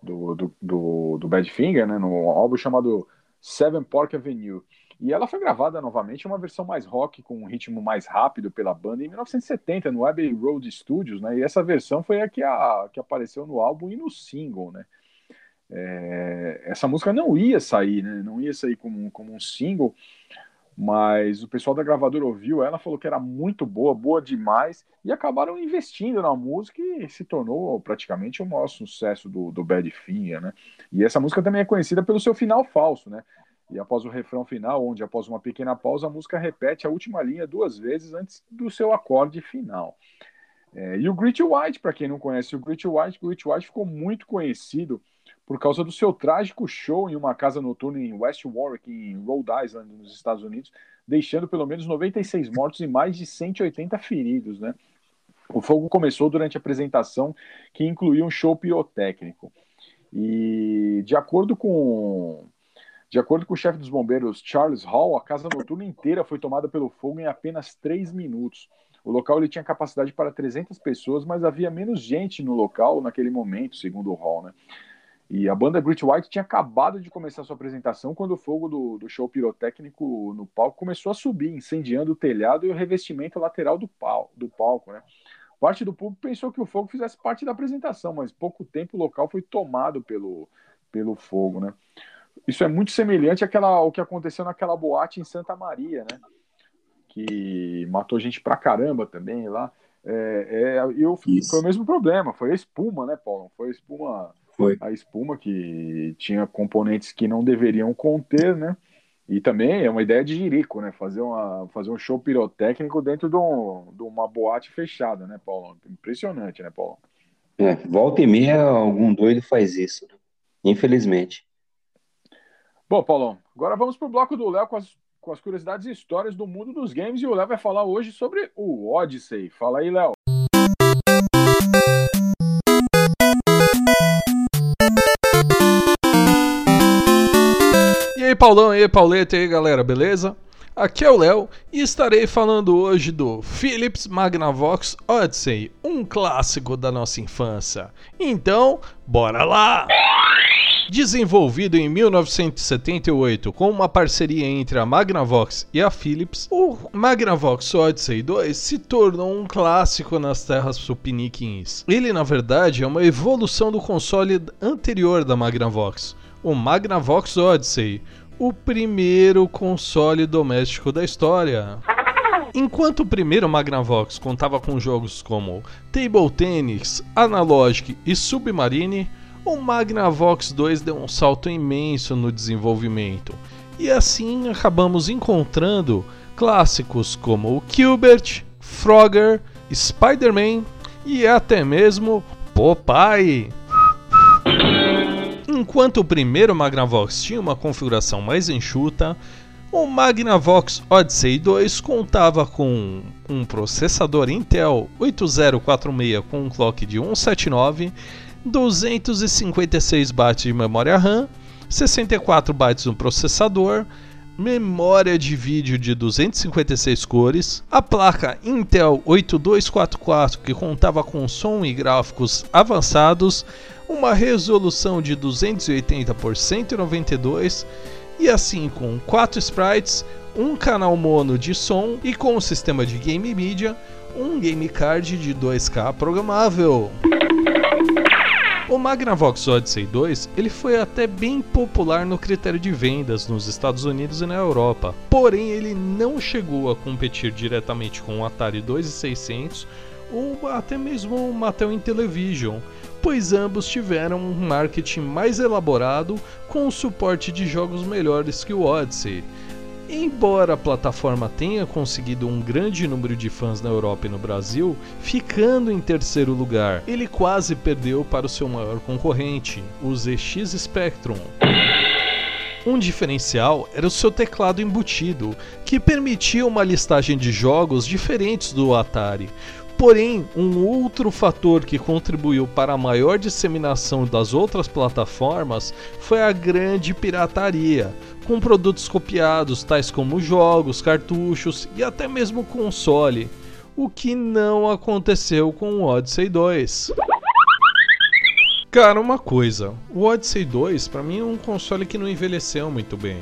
do, do, do, do Badfinger, né? No álbum chamado Seven Park Avenue. E ela foi gravada novamente, uma versão mais rock, com um ritmo mais rápido pela banda, em 1970, no Abbey Road Studios, né? E essa versão foi a que, a, que apareceu no álbum e no single, né? É, essa música não ia sair, né? Não ia sair como, como um single, mas o pessoal da gravadora ouviu ela, falou que era muito boa, boa demais, e acabaram investindo na música e se tornou praticamente o maior sucesso do, do Badfinger, né? E essa música também é conhecida pelo seu final falso, né? E após o refrão final, onde após uma pequena pausa, a música repete a última linha duas vezes antes do seu acorde final. É, e o Grit White, para quem não conhece o Grit White, o Grit White ficou muito conhecido por causa do seu trágico show em uma casa noturna em West Warwick, em Rhode Island, nos Estados Unidos, deixando pelo menos 96 mortos e mais de 180 feridos, né? O fogo começou durante a apresentação, que incluía um show pirotécnico. E de acordo com de acordo com o chefe dos bombeiros Charles Hall, a casa noturna inteira foi tomada pelo fogo em apenas três minutos. O local ele tinha capacidade para 300 pessoas, mas havia menos gente no local naquele momento, segundo o Hall, né? E a banda Grit White tinha acabado de começar sua apresentação quando o fogo do, do, show pirotécnico no palco começou a subir, incendiando o telhado e o revestimento lateral do, pal do palco. Né? Parte do público pensou que o fogo fizesse parte da apresentação, mas pouco tempo o local foi tomado pelo, pelo fogo. Né? Isso é muito semelhante àquela, ao que aconteceu naquela boate em Santa Maria, né? que matou gente pra caramba também lá. É, é, eu, foi o mesmo problema, foi a espuma, né, Paulo? Foi a espuma foi. A espuma que tinha componentes que não deveriam conter, né? E também é uma ideia de jirico, né? Fazer, uma, fazer um show pirotécnico dentro de, um, de uma boate fechada, né, Paulo? Impressionante, né, Paulo? É, volta e meia algum doido faz isso, né? infelizmente. Bom, Paulão, agora vamos pro bloco do Léo com as, com as curiosidades e histórias do mundo dos games e o Léo vai falar hoje sobre o Odyssey. Fala aí, Léo. aí, Paulão, e aí, Pauleta, e aí, galera, beleza? Aqui é o Léo e estarei falando hoje do Philips Magnavox Odyssey, um clássico da nossa infância. Então, bora lá! Desenvolvido em 1978 com uma parceria entre a Magnavox e a Philips, o Magnavox Odyssey 2 se tornou um clássico nas terras supiniquins. Ele, na verdade, é uma evolução do console anterior da Magnavox, o Magnavox Odyssey, o primeiro console doméstico da história. Enquanto o primeiro Magnavox contava com jogos como Table Tennis, Analogic e Submarine, o Magnavox 2 deu um salto imenso no desenvolvimento. E assim acabamos encontrando clássicos como o Gilbert, Frogger, Spider-Man e até mesmo Popeye. Enquanto o primeiro Magnavox tinha uma configuração mais enxuta, o Magnavox Odyssey 2 contava com um processador Intel 8046 com um clock de 179, 256 bytes de memória RAM, 64 bytes no processador, memória de vídeo de 256 cores, a placa Intel 8244 que contava com som e gráficos avançados, uma resolução de 280 por 192 e assim com 4 sprites, um canal mono de som e com o sistema de game media, um game card de 2K programável. O Magnavox Odyssey 2 ele foi até bem popular no critério de vendas nos Estados Unidos e na Europa, porém ele não chegou a competir diretamente com o Atari 2600 ou até mesmo o Mattel Intellivision, pois ambos tiveram um marketing mais elaborado com o suporte de jogos melhores que o Odyssey. Embora a plataforma tenha conseguido um grande número de fãs na Europa e no Brasil, ficando em terceiro lugar, ele quase perdeu para o seu maior concorrente, o ZX Spectrum. Um diferencial era o seu teclado embutido, que permitia uma listagem de jogos diferentes do Atari, Porém, um outro fator que contribuiu para a maior disseminação das outras plataformas foi a grande pirataria, com produtos copiados tais como jogos, cartuchos e até mesmo console, o que não aconteceu com o Odyssey 2. Cara, uma coisa, o Odyssey 2 para mim é um console que não envelheceu muito bem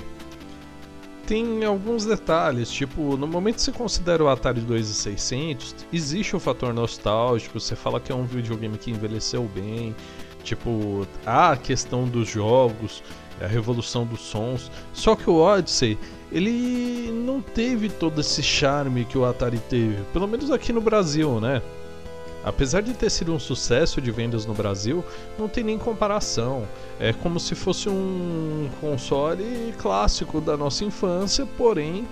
tem alguns detalhes, tipo, no momento que você considera o Atari 2600, existe o fator nostálgico, você fala que é um videogame que envelheceu bem, tipo, a questão dos jogos, a revolução dos sons. Só que o Odyssey, ele não teve todo esse charme que o Atari teve, pelo menos aqui no Brasil, né? Apesar de ter sido um sucesso de vendas no Brasil, não tem nem comparação. É como se fosse um console clássico da nossa infância, porém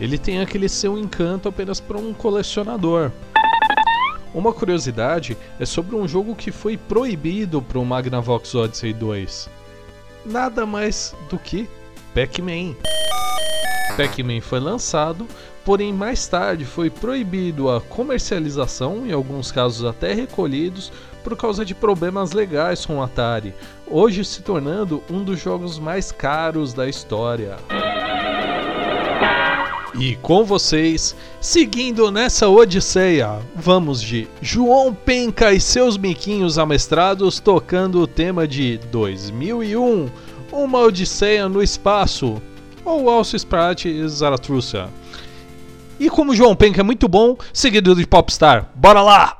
ele tem aquele seu encanto apenas para um colecionador. Uma curiosidade é sobre um jogo que foi proibido para o Magnavox Odyssey 2. Nada mais do que Pac-Man. Pac-Man foi lançado, porém mais tarde foi proibido a comercialização, em alguns casos até recolhidos, por causa de problemas legais com o Atari, hoje se tornando um dos jogos mais caros da história. E com vocês, seguindo nessa odisseia, vamos de João Penca e seus miquinhos amestrados tocando o tema de 2001, Uma Odisseia no Espaço, ou Alce Sprat Zarathustra. E como João Penca é muito bom, seguido de Popstar. Bora lá!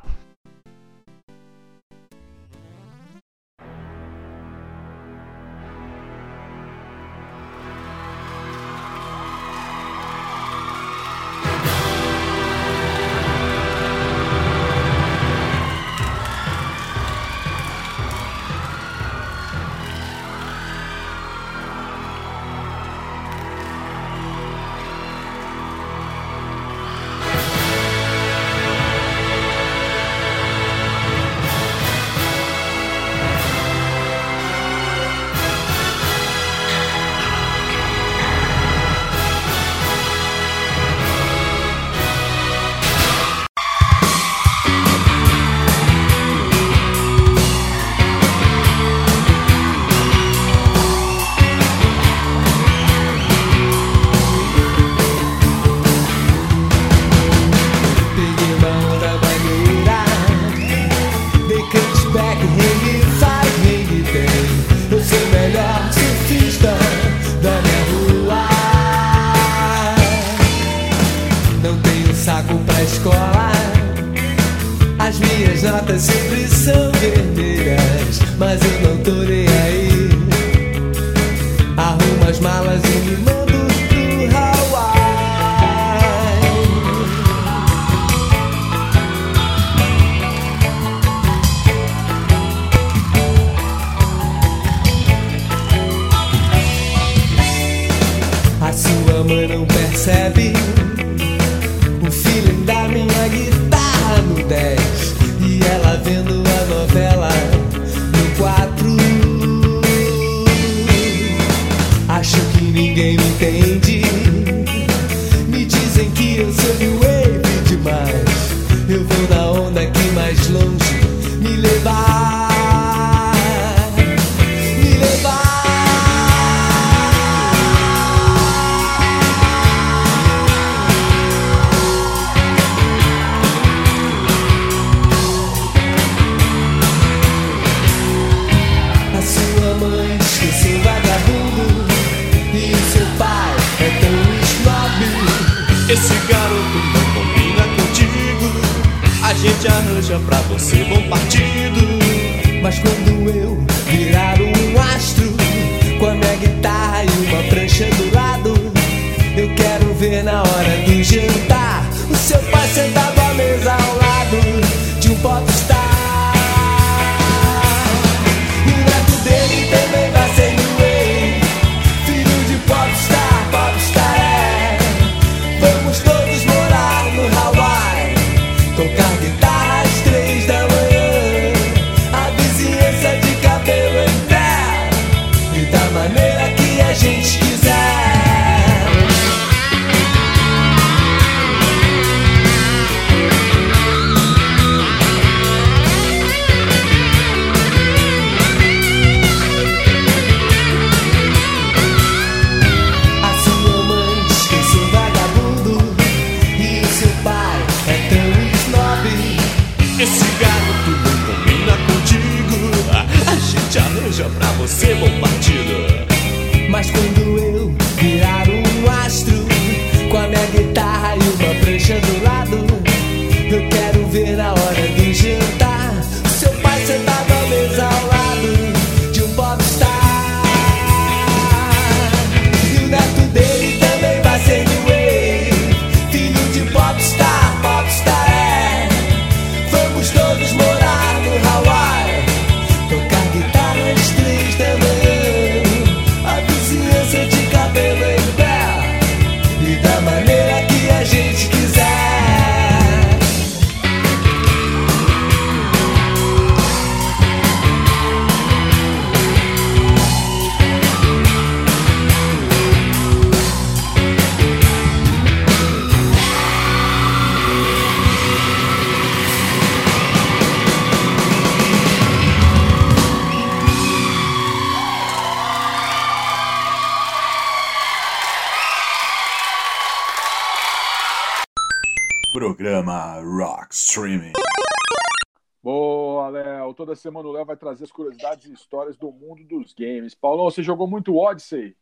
Semana o Léo vai trazer as curiosidades e histórias do mundo dos games. Paulão, você jogou muito Odyssey?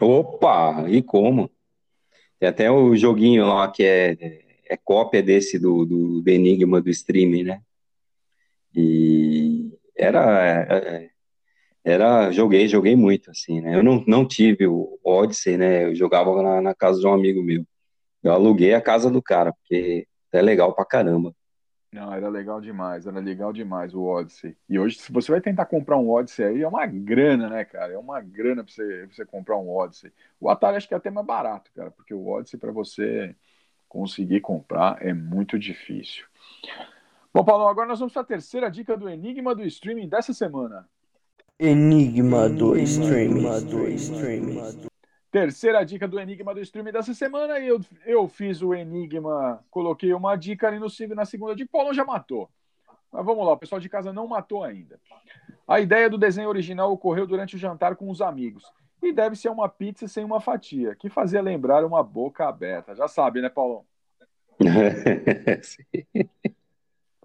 Opa, e como? Tem até o joguinho lá que é, é cópia desse do, do, do Enigma do streaming, né? E era, é, era, joguei, joguei muito, assim, né? Eu não, não tive o Odyssey, né? Eu jogava na, na casa de um amigo meu. Eu aluguei a casa do cara, porque é legal pra caramba. Não, era legal demais, era legal demais o Odyssey. E hoje, se você vai tentar comprar um Odyssey aí, é uma grana, né, cara? É uma grana pra você, pra você comprar um Odyssey. O Atari acho que é até mais barato, cara, porque o Odyssey para você conseguir comprar é muito difícil. Bom, Paulo, agora nós vamos para a terceira dica do Enigma do Streaming dessa semana. Enigma do Streaming. Terceira dica do Enigma do Streaming dessa semana. Eu, eu fiz o Enigma, coloquei uma dica ali no, na segunda dica. Paulo já matou. Mas vamos lá, o pessoal de casa não matou ainda. A ideia do desenho original ocorreu durante o jantar com os amigos. E deve ser uma pizza sem uma fatia, que fazia lembrar uma boca aberta. Já sabe, né, Paulão? *laughs* *laughs*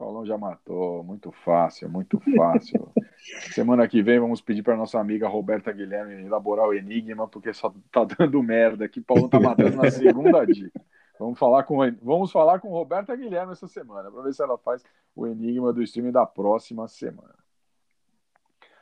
Paulão já matou, muito fácil, muito fácil. *laughs* Semana que vem vamos pedir para nossa amiga Roberta Guilherme elaborar o enigma, porque só tá dando merda aqui. Paulão tá matando na segunda *laughs* dica. Vamos falar com vamos falar com Roberta Guilherme essa semana para ver se ela faz o enigma do streaming da próxima semana.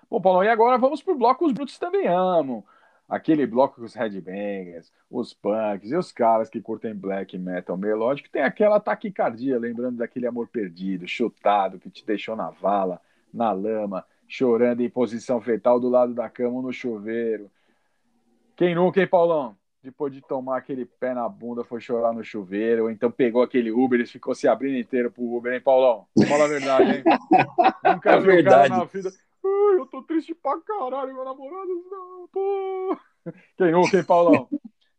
Bom, Paulão, e agora vamos pro bloco Os Brutos Também Amam. Aquele bloco com os headbangers, os punks e os caras que curtem black metal melódico tem aquela taquicardia, lembrando daquele amor perdido, chutado, que te deixou na vala, na lama, chorando em posição fetal do lado da cama ou no chuveiro. Quem nunca, hein, Paulão? Depois de tomar aquele pé na bunda, foi chorar no chuveiro, ou então pegou aquele Uber e ficou se abrindo inteiro pro Uber, hein, Paulão? Fala a verdade, hein? *laughs* nunca É verdade. cara na vida. Eu tô triste pra caralho, meu namorado. Não, pô. Quem nunca, hein, Paulão?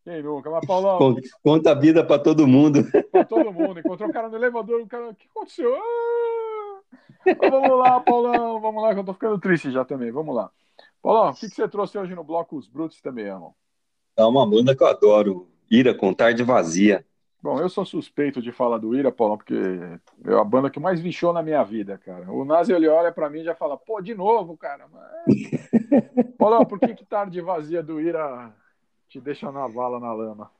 Quem nunca? Mas, Paulão, Conta, a vida pra todo mundo. pra todo mundo. Encontrou o cara no elevador, o cara, o que aconteceu? Ah! Mas vamos lá, Paulão, vamos lá, que eu tô ficando triste já também. Vamos lá. Paulão, o que, que você trouxe hoje no bloco Os Brutos Também Amam? É uma banda que eu adoro. Ira com tarde vazia. Bom, eu sou suspeito de falar do Ira, Paulão, porque é a banda que mais show na minha vida, cara. O Nazi, ele olha pra mim e já fala, pô, de novo, cara. Mas... *laughs* Paulão, por que que tarde vazia do Ira te deixa na vala, na lama?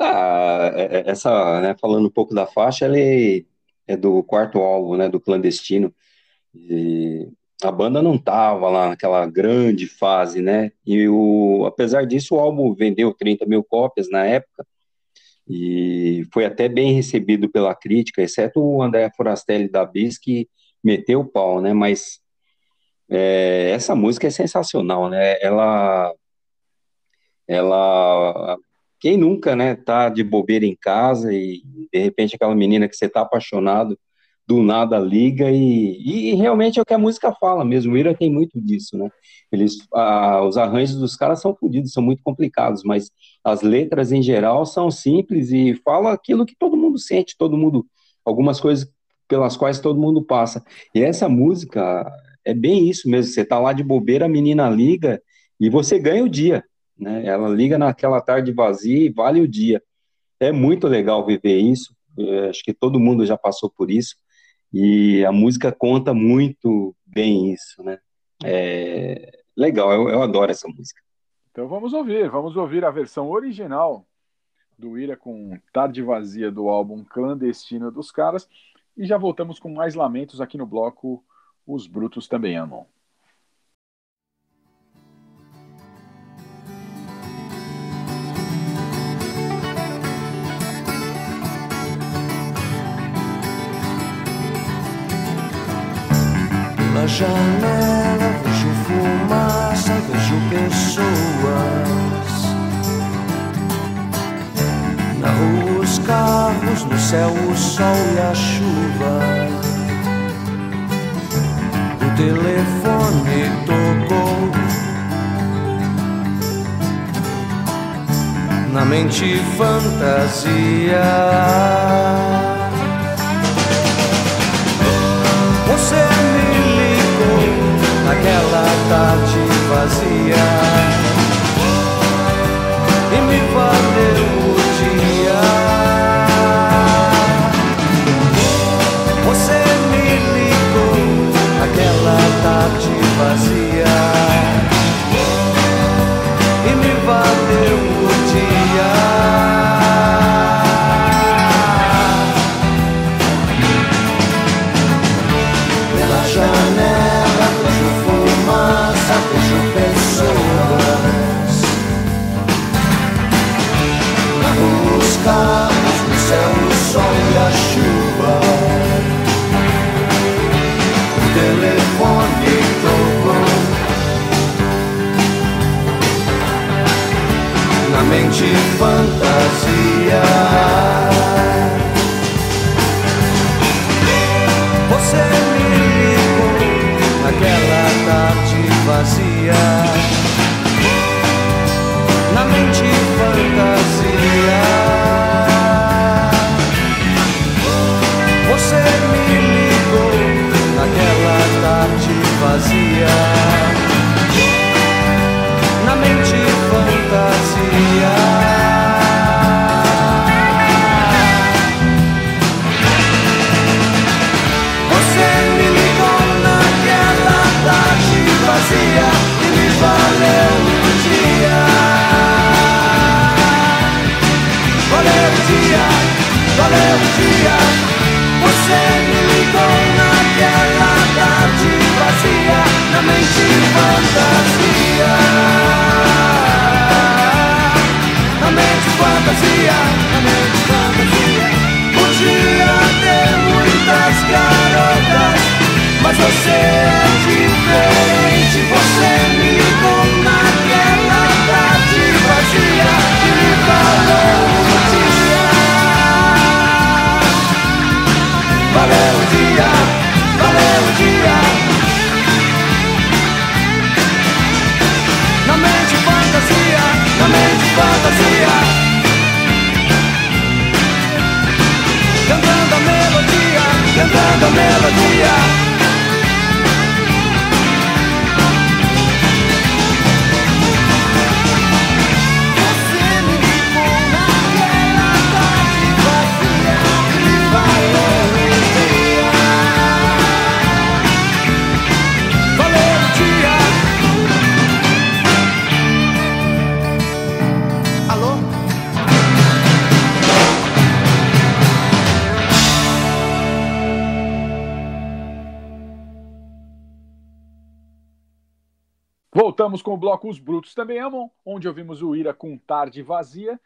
Ah, é- é- essa, né, falando um pouco da faixa, ela é, é do quarto álbum, né, do Clandestino. E a banda não tava lá naquela grande fase, né? E o, apesar disso, o álbum vendeu 30 mil cópias na época e foi até bem recebido pela crítica, exceto o André Forastelli da Bis, que meteu o pau, né? Mas é, essa música é sensacional, né? Ela, ela, quem nunca, né, tá de bobeira em casa e de repente aquela menina que você tá apaixonado do nada liga e, e realmente é o que a música fala mesmo. O Ira tem muito disso, né? Eles, ah, os arranjos dos caras são fodidos, são muito complicados, mas as letras em geral são simples e fala aquilo que todo mundo sente, todo mundo, algumas coisas pelas quais todo mundo passa. E essa música é bem isso mesmo. Você tá lá de bobeira, a menina liga e você ganha o dia, né? Ela liga naquela tarde vazia e vale o dia. É muito legal viver isso. Eu acho que todo mundo já passou por isso. E a música conta muito bem isso, né? É legal, eu, eu adoro essa música. Então vamos ouvir, vamos ouvir a versão original do Ira com Tarde Vazia do álbum Clandestino dos Caras e já voltamos com mais lamentos aqui no bloco Os Brutos Também Amam. Pela janela vejo fumaça, vejo pessoas. Na rua os carros, no céu o sol e a chuva. O telefone tocou. Na mente fantasia. Você naquela tarde vazia bloco Os Brutos Também Amam, onde ouvimos o Ira com Tarde Vazia.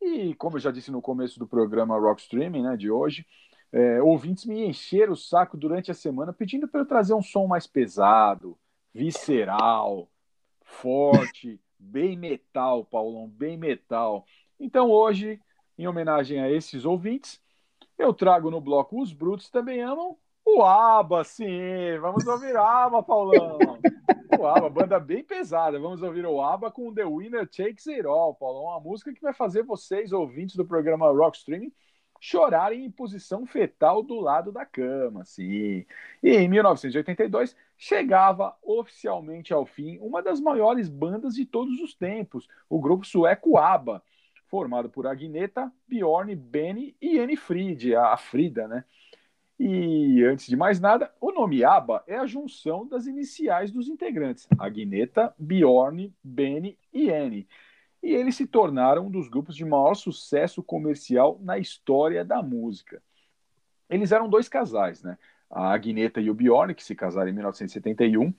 E, como eu já disse no começo do programa Rock Streaming né, de hoje, é, ouvintes me encheram o saco durante a semana pedindo para eu trazer um som mais pesado, visceral, forte, bem metal, Paulão, bem metal. Então, hoje, em homenagem a esses ouvintes, eu trago no bloco Os Brutos Também Amam o ABBA, sim. Vamos ouvir ABBA, Paulão. *laughs* O ABBA, banda bem pesada. Vamos ouvir o ABBA com The Winner Takes It All, Paulão. Uma música que vai fazer vocês, ouvintes do programa Rock Streaming, chorarem em posição fetal do lado da cama, sim. E em 1982 chegava oficialmente ao fim uma das maiores bandas de todos os tempos, o grupo sueco ABBA, formado por Agneta, Bjorn, Benny e Anne Fried, a Frida, né? E antes de mais nada, o nome ABBA é a junção das iniciais dos integrantes, Agneta, Bjorn, Benny e Annie. E eles se tornaram um dos grupos de maior sucesso comercial na história da música. Eles eram dois casais, né? A Agneta e o Bjorn, que se casaram em 1971,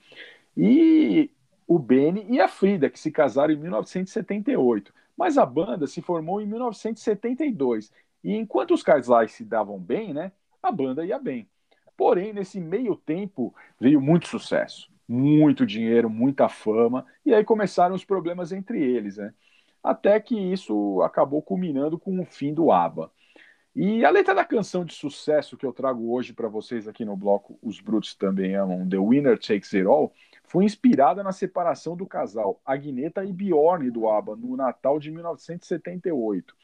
e o Benny e a Frida, que se casaram em 1978. Mas a banda se formou em 1972. E enquanto os casais se davam bem, né? A banda ia bem. Porém, nesse meio tempo, veio muito sucesso, muito dinheiro, muita fama, e aí começaram os problemas entre eles, né? Até que isso acabou culminando com o fim do ABBA. E a letra da canção de sucesso que eu trago hoje para vocês aqui no bloco Os Brutos Também Amam, The Winner Takes It All, foi inspirada na separação do casal Agneta e Bjorn do ABBA no Natal de 1978.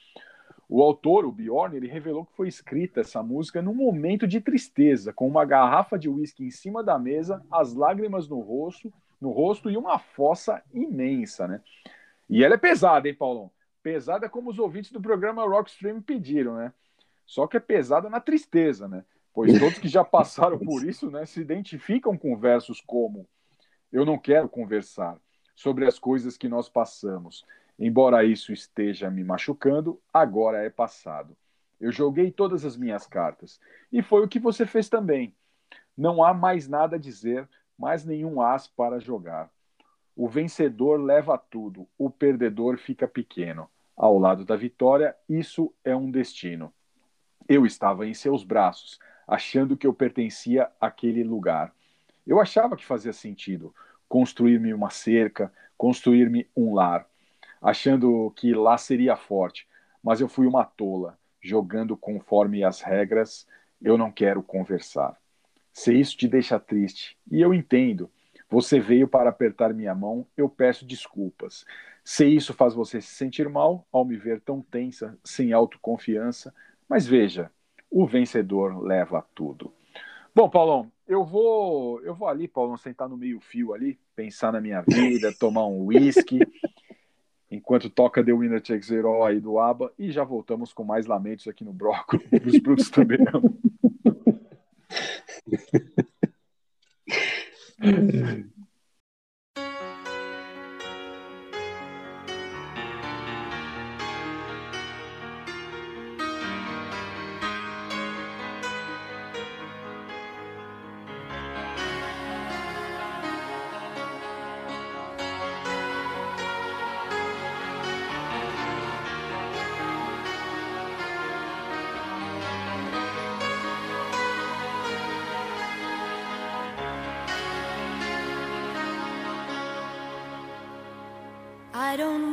O autor, o Bjorn, ele revelou que foi escrita essa música num momento de tristeza, com uma garrafa de uísque em cima da mesa, as lágrimas no rosto, no rosto e uma fossa imensa, né? E ela é pesada, hein, Paulão? Pesada como os ouvintes do programa Rockstream pediram, né? Só que é pesada na tristeza, né? Pois todos que já passaram por isso, né, se identificam com versos como Eu não quero conversar sobre as coisas que nós passamos. Embora isso esteja me machucando, agora é passado. Eu joguei todas as minhas cartas. E foi o que você fez também. Não há mais nada a dizer, mais nenhum as para jogar. O vencedor leva tudo, o perdedor fica pequeno. Ao lado da vitória, isso é um destino. Eu estava em seus braços, achando que eu pertencia àquele lugar. Eu achava que fazia sentido construir-me uma cerca, construir-me um lar. Achando que lá seria forte, mas eu fui uma tola, jogando conforme as regras. Eu não quero conversar. Se isso te deixa triste, e eu entendo, você veio para apertar minha mão, eu peço desculpas. Se isso faz você se sentir mal ao me ver tão tensa, sem autoconfiança, mas veja, o vencedor leva tudo. Bom, Paulão, eu vou, eu vou ali, Paulão, sentar no meio-fio ali, pensar na minha vida, tomar um whisky, *laughs* enquanto toca The Winner Takes It All aí do ABBA, e já voltamos com mais lamentos aqui no Brócolis. *laughs* Os Brutos também amam. *laughs*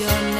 Your name.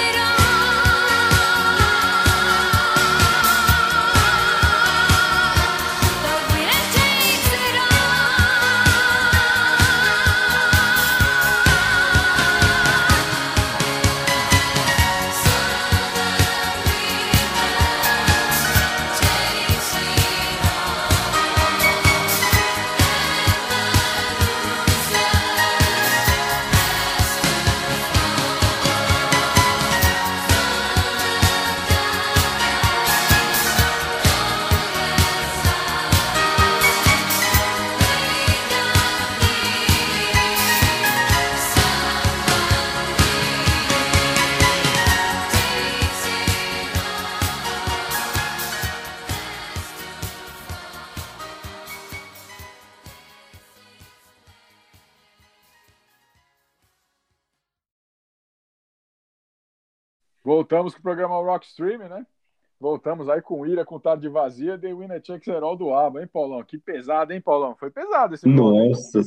Voltamos com o programa Rock Stream, né? Voltamos aí com Ira, com Tarde Vazia, The Winner Chuck Zerol do ABBA, hein, Paulão? Que pesado, hein, Paulão? Foi pesado esse bloco. Nossa,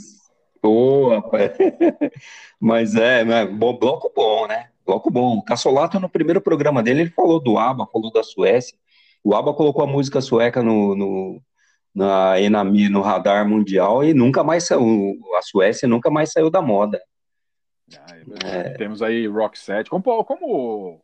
pô, rapaz. *laughs* Mas é, né, bom, bloco bom, né? Bloco bom. O Cassolato, no primeiro programa dele, ele falou do ABBA, falou da Suécia. O ABBA colocou a música sueca no, no, na Enami, no radar mundial e nunca mais saiu. A Suécia nunca mais saiu da moda. Ah, é verdade. Temos aí Rock 7. Como, como,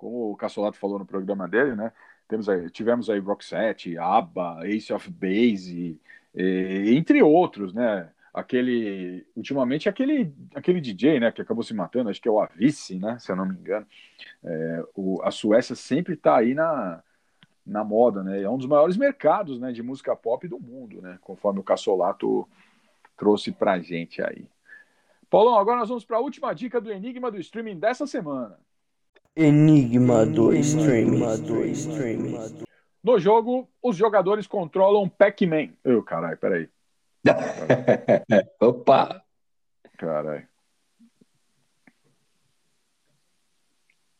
como o Cassolato falou no programa dele, né? Temos aí, tivemos aí 7, ABBA, Ace of Base, e- entre outros, né? Aquele, ultimamente, aquele, aquele DJ, né, que acabou se matando, acho que é o Avice, né, se eu não me engano. É, o, a Suécia sempre está aí na, na moda, né? É um dos maiores mercados, né, de música pop do mundo, né? Conforme o Cassolato trouxe pra gente aí. Paulão, agora nós vamos para a última dica do Enigma do Streaming dessa semana. Enigma do streaming. No jogo, os jogadores controlam Pac-Man. Ô, caralho, peraí. *laughs* Opa! Caralho.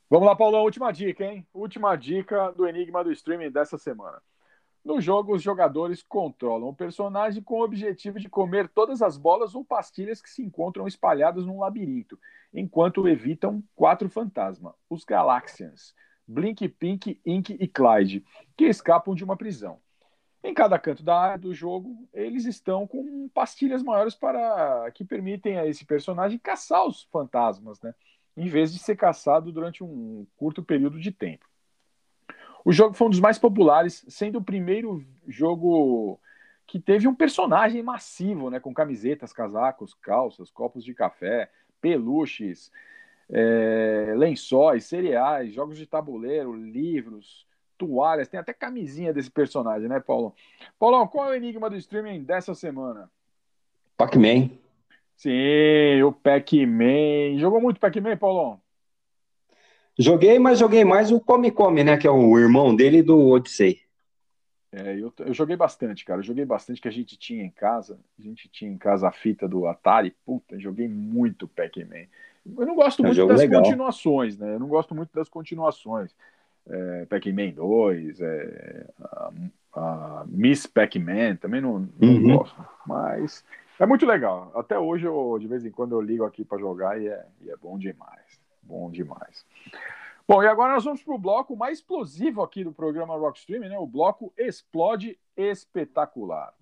Vamos lá, Paulão, última dica, hein? Última dica do Enigma do Streaming dessa semana. No jogo, os jogadores controlam o personagem com o objetivo de comer todas as bolas ou pastilhas que se encontram espalhadas num labirinto, enquanto evitam quatro fantasmas, os Galaxians, Blink, Pink, Ink e Clyde, que escapam de uma prisão. Em cada canto da área do jogo, eles estão com pastilhas maiores para que permitem a esse personagem caçar os fantasmas, né? Em vez de ser caçado durante um curto período de tempo. O jogo foi um dos mais populares, sendo o primeiro jogo que teve um personagem massivo, né? Com camisetas, casacos, calças, copos de café, peluches, é, lençóis, cereais, jogos de tabuleiro, livros, toalhas, tem até camisinha desse personagem, né, Paulo? Paulão, qual é o enigma do streaming dessa semana? Pac-Man. Sim, o Pac-Man. Jogou muito Pac-Man, Paulão? Joguei, mas joguei mais o Come Come, né? Que é o irmão dele do Odyssey. É, eu, eu joguei bastante, cara. Eu joguei bastante que a gente tinha em casa. A gente tinha em casa a fita do Atari. Puta, joguei muito Pac-Man. Eu não gosto É muito das legal. continuações, né? Eu não gosto muito das continuações. É, Pac-Man 2, é, a, a Miss Pac-Man, também não, não Uhum. gosto. Mas é muito legal. Até hoje, eu, de vez em quando, eu ligo aqui para jogar e é, e é bom demais. Bom demais. Bom, e agora nós vamos para o bloco mais explosivo aqui do programa Rockstream, né? O bloco Explode Espetacular.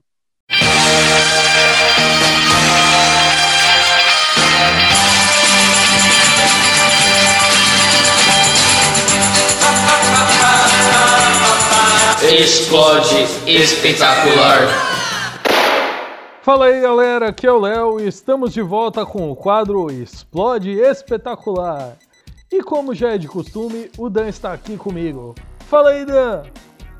Explode espetacular. Fala aí galera, aqui é o Léo e estamos de volta com o quadro Explode Espetacular. E como já é de costume, o Dan está aqui comigo. Fala aí, Dan!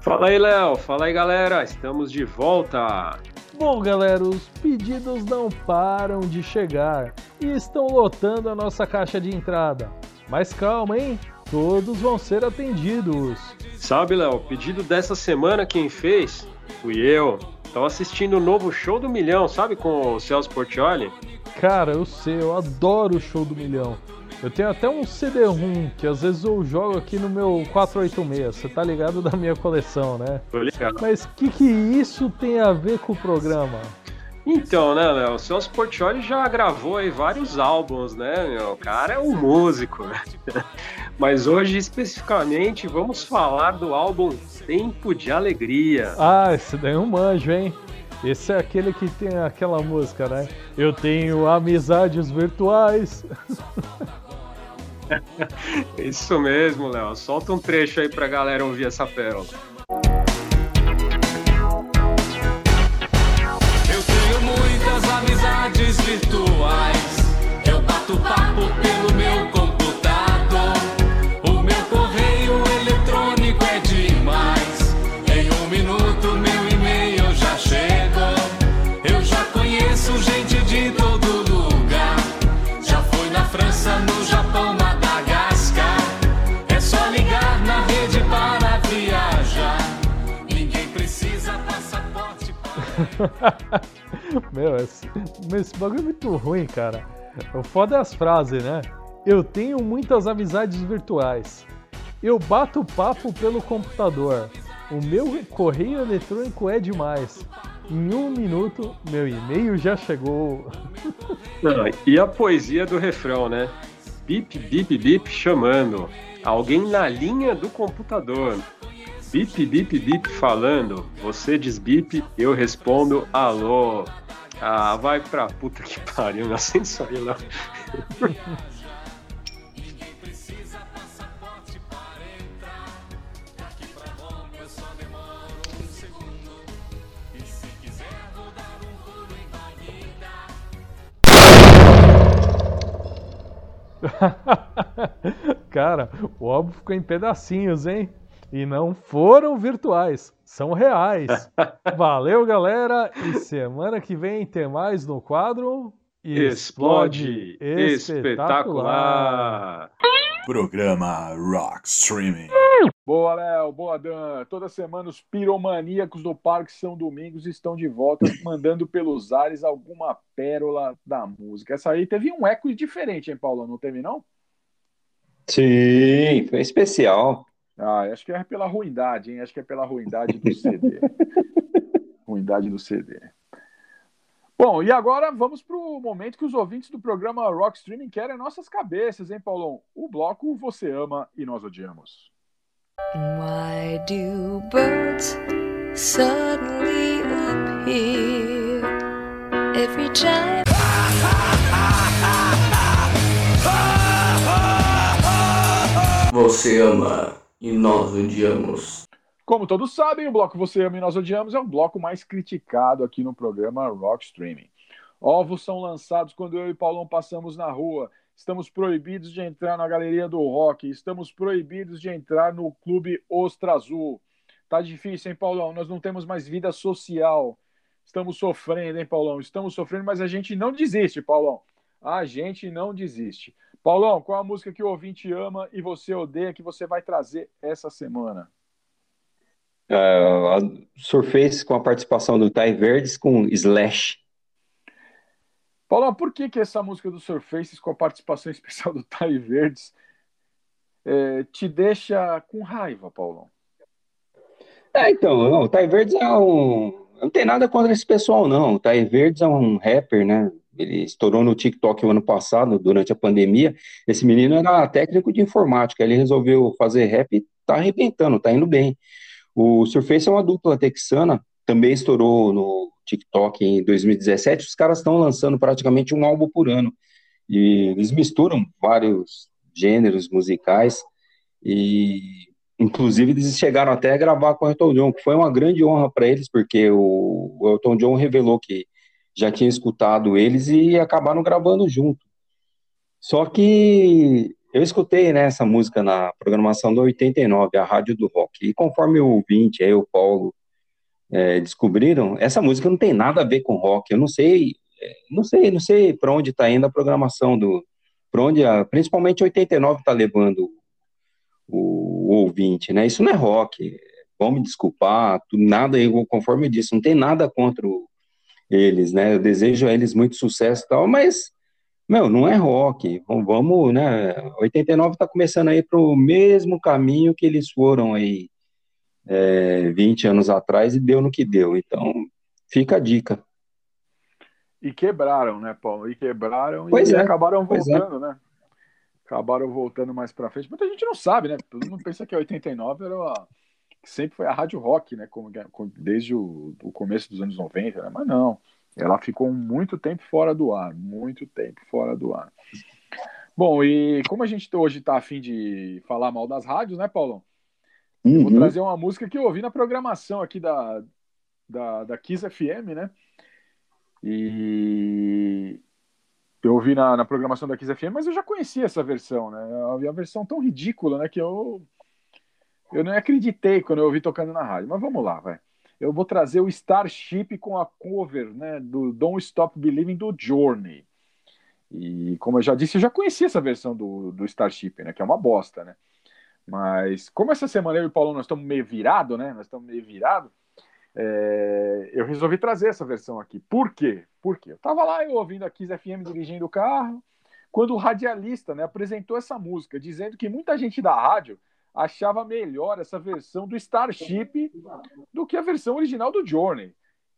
Fala aí, Léo. Fala aí, galera. Estamos de volta. Bom, galera, os pedidos não param de chegar e estão lotando a nossa caixa de entrada. Mas calma, hein? Todos vão ser atendidos. Sabe, Léo, o pedido dessa semana quem fez? Fui eu. Tava assistindo o novo show do Milhão, sabe, com o Celso Portioli? Cara, eu sei, eu adoro o show do milhão. Eu tenho até um CD-ROM que às vezes eu jogo aqui no meu 486. Você tá ligado da minha coleção, né? Tô ligado. Mas o que, que isso tem a ver com o programa? Então, né, Léo, o Celso Portioli já gravou aí vários álbuns, né? meu? O cara é um músico, né? *laughs* Mas hoje, especificamente, vamos falar do álbum Tempo de Alegria. Ah, esse daí é um manjo, hein? Esse é aquele que tem aquela música, né? Eu tenho amizades virtuais. *laughs* Isso mesmo, Léo. Solta um trecho aí pra galera ouvir essa pérola. Muitas amizades virtuais. Eu bato papo pelo meu computador. *laughs* Meu, esse, esse bagulho é muito ruim, cara. O foda é as frases, né? Eu tenho muitas amizades virtuais. Eu bato papo pelo computador. O meu correio eletrônico é demais. Em um minuto, meu e-mail já chegou. *laughs* Não, e a poesia do refrão, né? Bip, bip, bip chamando. Alguém na linha do computador. Bip, bip, bip falando. Você diz bip, eu respondo alô. Ah, vai pra puta que pariu, não acende isso aí, não. *laughs* Cara, o álbum ficou em pedacinhos, hein? E não foram virtuais, são reais. *laughs* Valeu, galera. E semana que vem tem mais no quadro. Explode espetacular. Programa Rock Streaming. Boa, Léo. Boa, Dan. Toda semana os piromaníacos do Parque São Domingos estão de volta, *laughs* mandando pelos ares alguma pérola da música. Essa aí teve um eco diferente, hein, Paulo? Não teve, não? Sim, foi especial. Ah, acho que é pela ruindade, hein? Acho que é pela ruindade do CD. *laughs* ruindade do CD. Bom, e agora vamos para o momento que os ouvintes do programa Rock Streaming querem nossas cabeças, hein, Paulão? O bloco Você Ama e Nós Odiamos. Why do birds suddenly appear every time? Você ama e nós odiamos. Como todos sabem, o bloco Você Ama e Nós Odiamos é o bloco mais criticado aqui no programa Rock Streaming. Ovos são lançados quando eu e Paulão passamos na rua. Estamos proibidos de entrar na galeria do rock. Estamos proibidos de entrar no clube Ostra Azul. Tá difícil, hein, Paulão? Nós não temos mais vida social. Estamos sofrendo, hein, Paulão? Estamos sofrendo, mas a gente não desiste, Paulão. A gente não desiste. Paulão, qual a música que o ouvinte ama e você odeia que você vai trazer essa semana? Uh, a Surface com a participação do Ty Verdes com Slash. Paulão, por que, que essa música do Surfaces com a participação *laughs* especial do Ty Verdes eh, te deixa com raiva, Paulão? É, então, não, o Ty Verdes é um. Não tem nada contra esse pessoal, não. O Ty Verdes é um rapper, né? Ele estourou no TikTok o ano passado, durante a pandemia. Esse menino era técnico de informática. Ele resolveu fazer rap e tá arrebentando, tá indo bem. O Surface é uma dupla texana, também estourou no TikTok em 2017. Os caras estão lançando praticamente um álbum por ano. E eles misturam vários gêneros musicais. E, inclusive, eles chegaram até a gravar com o Elton John, que foi uma grande honra para eles, porque o, Elton John revelou que já tinha escutado eles e acabaram gravando junto. Só que eu escutei né, essa música na programação do 89, a Rádio do Rock, e conforme o ouvinte, aí o Paulo, é, descobriram, essa música não tem nada a ver com rock. Eu não sei, é, não sei, não sei para onde está indo a programação do, para onde, a, principalmente 89 está levando o, o, ouvinte, né? Isso não é rock. Vão me desculpar, nada, conforme eu disse, não tem nada contra o, eles, né? Eu desejo a eles muito sucesso e tal, mas meu, não é rock. Vamos, né? 89 está começando aí para o mesmo caminho que eles foram aí é, 20 anos atrás e deu no que deu. Então, fica a dica. E quebraram, né, Paulo? E quebraram pois e é, acabaram é. voltando, né? Acabaram voltando mais pra frente. Muita gente não sabe, né? Todo mundo pensa que 89 era uma... sempre foi a rádio rock, né? Como, desde o, o começo dos anos 90, né? Mas não. Ela ficou muito tempo fora do ar, muito tempo fora do ar. Bom, e como a gente hoje está afim de falar mal das rádios, né, Paulão? Uhum. Vou trazer uma música que eu ouvi na programação aqui da, da, da Kiss FM, né? E eu ouvi na, na programação da Kiss FM, mas eu já conhecia essa versão, né? É uma versão tão ridícula, né? Que eu, eu não acreditei quando eu ouvi tocando na rádio. Mas vamos lá, vai. Eu vou trazer o Starship com a cover, né? Do Don't Stop Believing do Journey. E como eu já disse, eu já conhecia essa versão do, do Starship, né? Que é uma bosta, né? Mas como essa semana eu e o Paulo nós estamos meio virado, né? Nós estamos meio virado. É, eu resolvi trazer essa versão aqui. Por quê? Por quê? Eu tava lá eu ouvindo a Kiss FM dirigindo o carro, quando o radialista né, apresentou essa música, dizendo que muita gente da rádio achava melhor essa versão do Starship do que a versão original do Journey.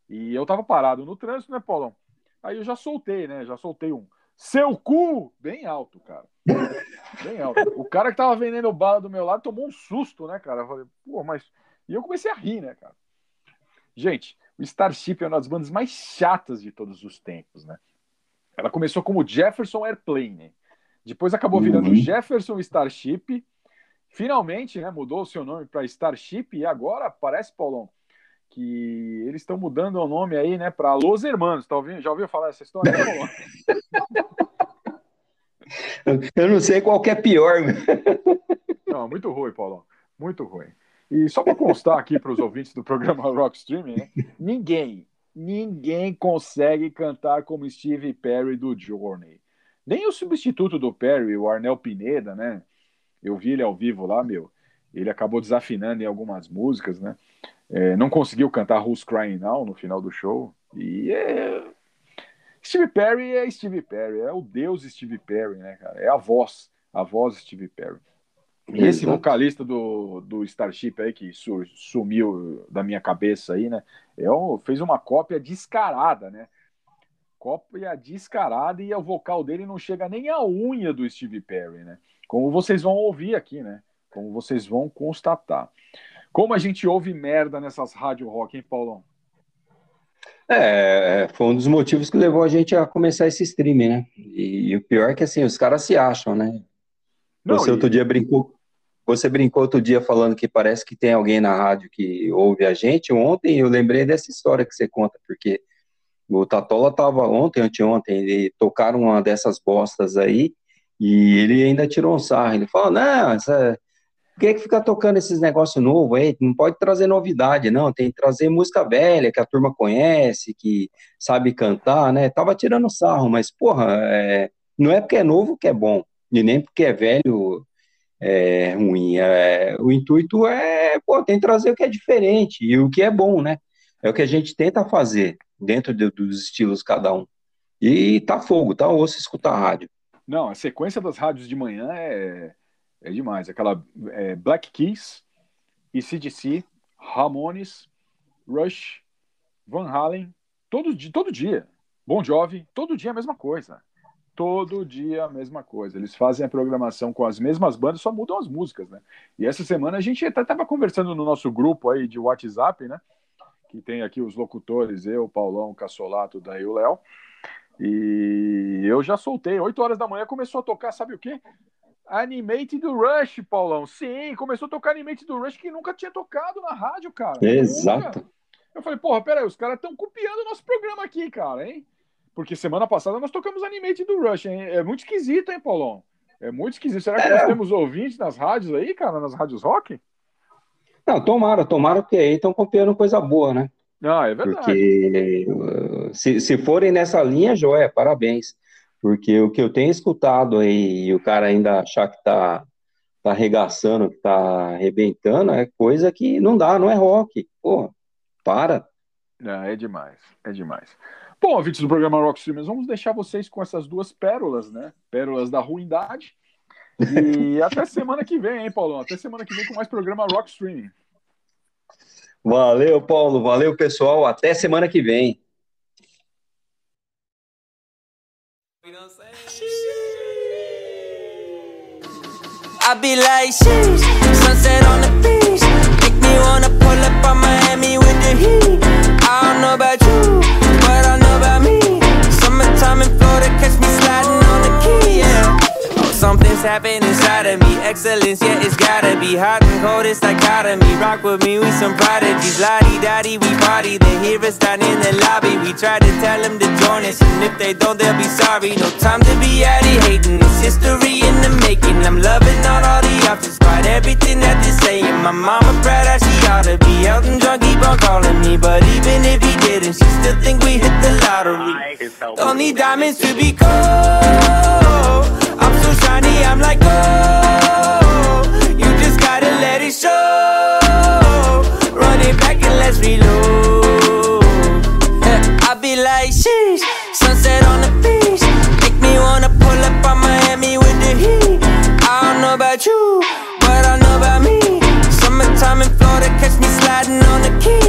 E eu tava parado no trânsito, né, Paulão? Aí eu já soltei, né? Já soltei um seu cu bem alto, cara. Bem alto. O cara que tava vendendo bala do meu lado tomou um susto, né, cara? Eu falei, pô, mas. E eu comecei a rir, né, cara? Gente, o Starship é uma das bandas mais chatas de todos os tempos, né? Ela começou como Jefferson Airplane. Depois acabou virando Uhum. Jefferson Starship. Finalmente, né, mudou o seu nome para Starship e agora parece, Paulão, que eles estão mudando o nome aí, né, para Los Hermanos. Tá ouvindo? Já ouviu falar essa história, né? *laughs* Eu não sei qual que é pior. Não, muito ruim, Paulão. Muito ruim. E só para constar aqui para os ouvintes do programa *laughs* Rock Streaming, né? ninguém, ninguém consegue cantar como Steve Perry do Journey. Nem o substituto do Perry, o Arnel Pineda, né? Eu vi ele ao vivo lá, meu. Ele acabou desafinando em algumas músicas, né? É, não conseguiu cantar Who's Crying Now no final do show. E é... Steve Perry é Steve Perry, é o deus Steve Perry, né, cara? É a voz, a voz Steve Perry. E esse Exato. vocalista do, do Starship aí, que su- sumiu da minha cabeça aí, né? É um- fez uma cópia descarada, né? Cópia descarada e o vocal dele não chega nem à unha do Steve Perry, né? Como vocês vão ouvir aqui, né? Como vocês vão constatar. Como a gente ouve merda nessas rádio rock, hein, Paulão? É, foi um dos motivos que levou a gente a começar esse streaming, né? E, o pior é que assim, os caras se acham, né? Não, Você e- outro dia brincou, você brincou outro dia falando que parece que tem alguém na rádio que ouve a gente. Ontem eu lembrei dessa história que você conta, porque o Tatola tava ontem, anteontem, ele tocaram uma dessas bostas aí e ele ainda tirou um sarro. Ele falou: Não, essa, por que, que fica tocando esses negócios novos aí? Não pode trazer novidade, não. Tem que trazer música velha que a turma conhece, que sabe cantar, né? Tava tirando sarro, mas, porra, é, não é porque é novo que é bom, e nem porque é velho é ruim. É, o intuito é, pô, tem que trazer o que é diferente e o que é bom, né? É o que a gente tenta fazer dentro de- dos estilos cada um. E tá fogo, tá osso escutar rádio. Não, a sequência das rádios de manhã é, é demais. Aquela é, Black Keys, ECDC, Ramones, Rush, Van Halen, todo, todo dia. Bon Jovi, todo dia a mesma coisa. Todo dia a mesma coisa. Eles fazem a programação com as mesmas bandas, só mudam as músicas, né? E essa semana a gente até estava conversando no nosso grupo aí de WhatsApp, né? Que tem aqui os locutores, eu, Paulão, Cassolato, daí o Léo. E eu já soltei, 8 horas da manhã começou a tocar, sabe o quê? Animate do Rush, Paulão. Sim, começou a tocar Animate do Rush que nunca tinha tocado na rádio, cara. Exato. Eu falei, porra, peraí, os caras estão copiando o nosso programa aqui, cara, hein? Porque semana passada nós tocamos Animate do Rush, hein? É muito esquisito, hein, Paulão? É muito esquisito. Será que É. nós temos ouvintes nas rádios aí, cara? Nas rádios rock? Não, tomara, tomara que aí estão copiando coisa boa, né? Ah, é verdade. Porque se, se forem nessa linha, joia, parabéns. Porque o que eu tenho escutado aí, e o cara ainda achar que tá, tá arregaçando, que tá arrebentando, é coisa que não dá, não é rock. Porra, para. Não, é demais, é demais. Bom, ouvintes do programa Rock Streamers, vamos deixar vocês com essas duas pérolas, né? Pérolas da ruindade. E *laughs* até semana que vem, hein, Paulão? Até semana que vem com mais programa Rock Streaming. Valeu, Paulo. Valeu, pessoal. Até semana que vem. I be like, sheesh, sunset on the beach. Make me wanna pull up on Miami with the heat. I don't know about you, but I know about me. Summertime in Florida, catch me sliding Something's happening inside of me. Excellence, yeah, it's gotta be hot and cold, it's dichotomy. Rock with me, we some prodigies. Lottie dottie, we party. They hear us down in the lobby. We try to tell them to join us, and if they don't, they'll be sorry. No time to be out here hating. It's history in the making. I'm loving all, all the options, despite everything that they're saying. My mama proud as she ought to be. Out and drunk, keep on calling me, but even if he didn't, she still think we hit the lottery. Don't need diamonds to be cold. So shiny, I'm like gold. You just gotta let it show. Run it back and let's reload. I be like, sheesh, sunset on the beach. Make me wanna pull up on Miami with the heat. I don't know about you, but I know about me. Summertime in Florida, catch me sliding on the keys.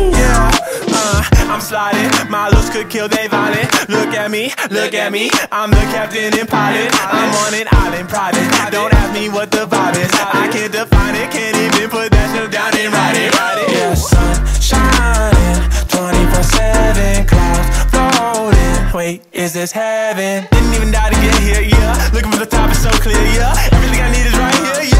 I'm sliding. My looks could kill they violent. Look at me, look at me. I'm the captain and pilot. I'm on an island private. Don't ask me what the vibe is. I can't define it. Can't even put that shit down and write it. Yeah, sun shining. 24 7 clouds floating. Wait, is this heaven? Didn't even die to get here, yeah. Looking for the top, it's so clear, yeah. Everything I need is right here, yeah.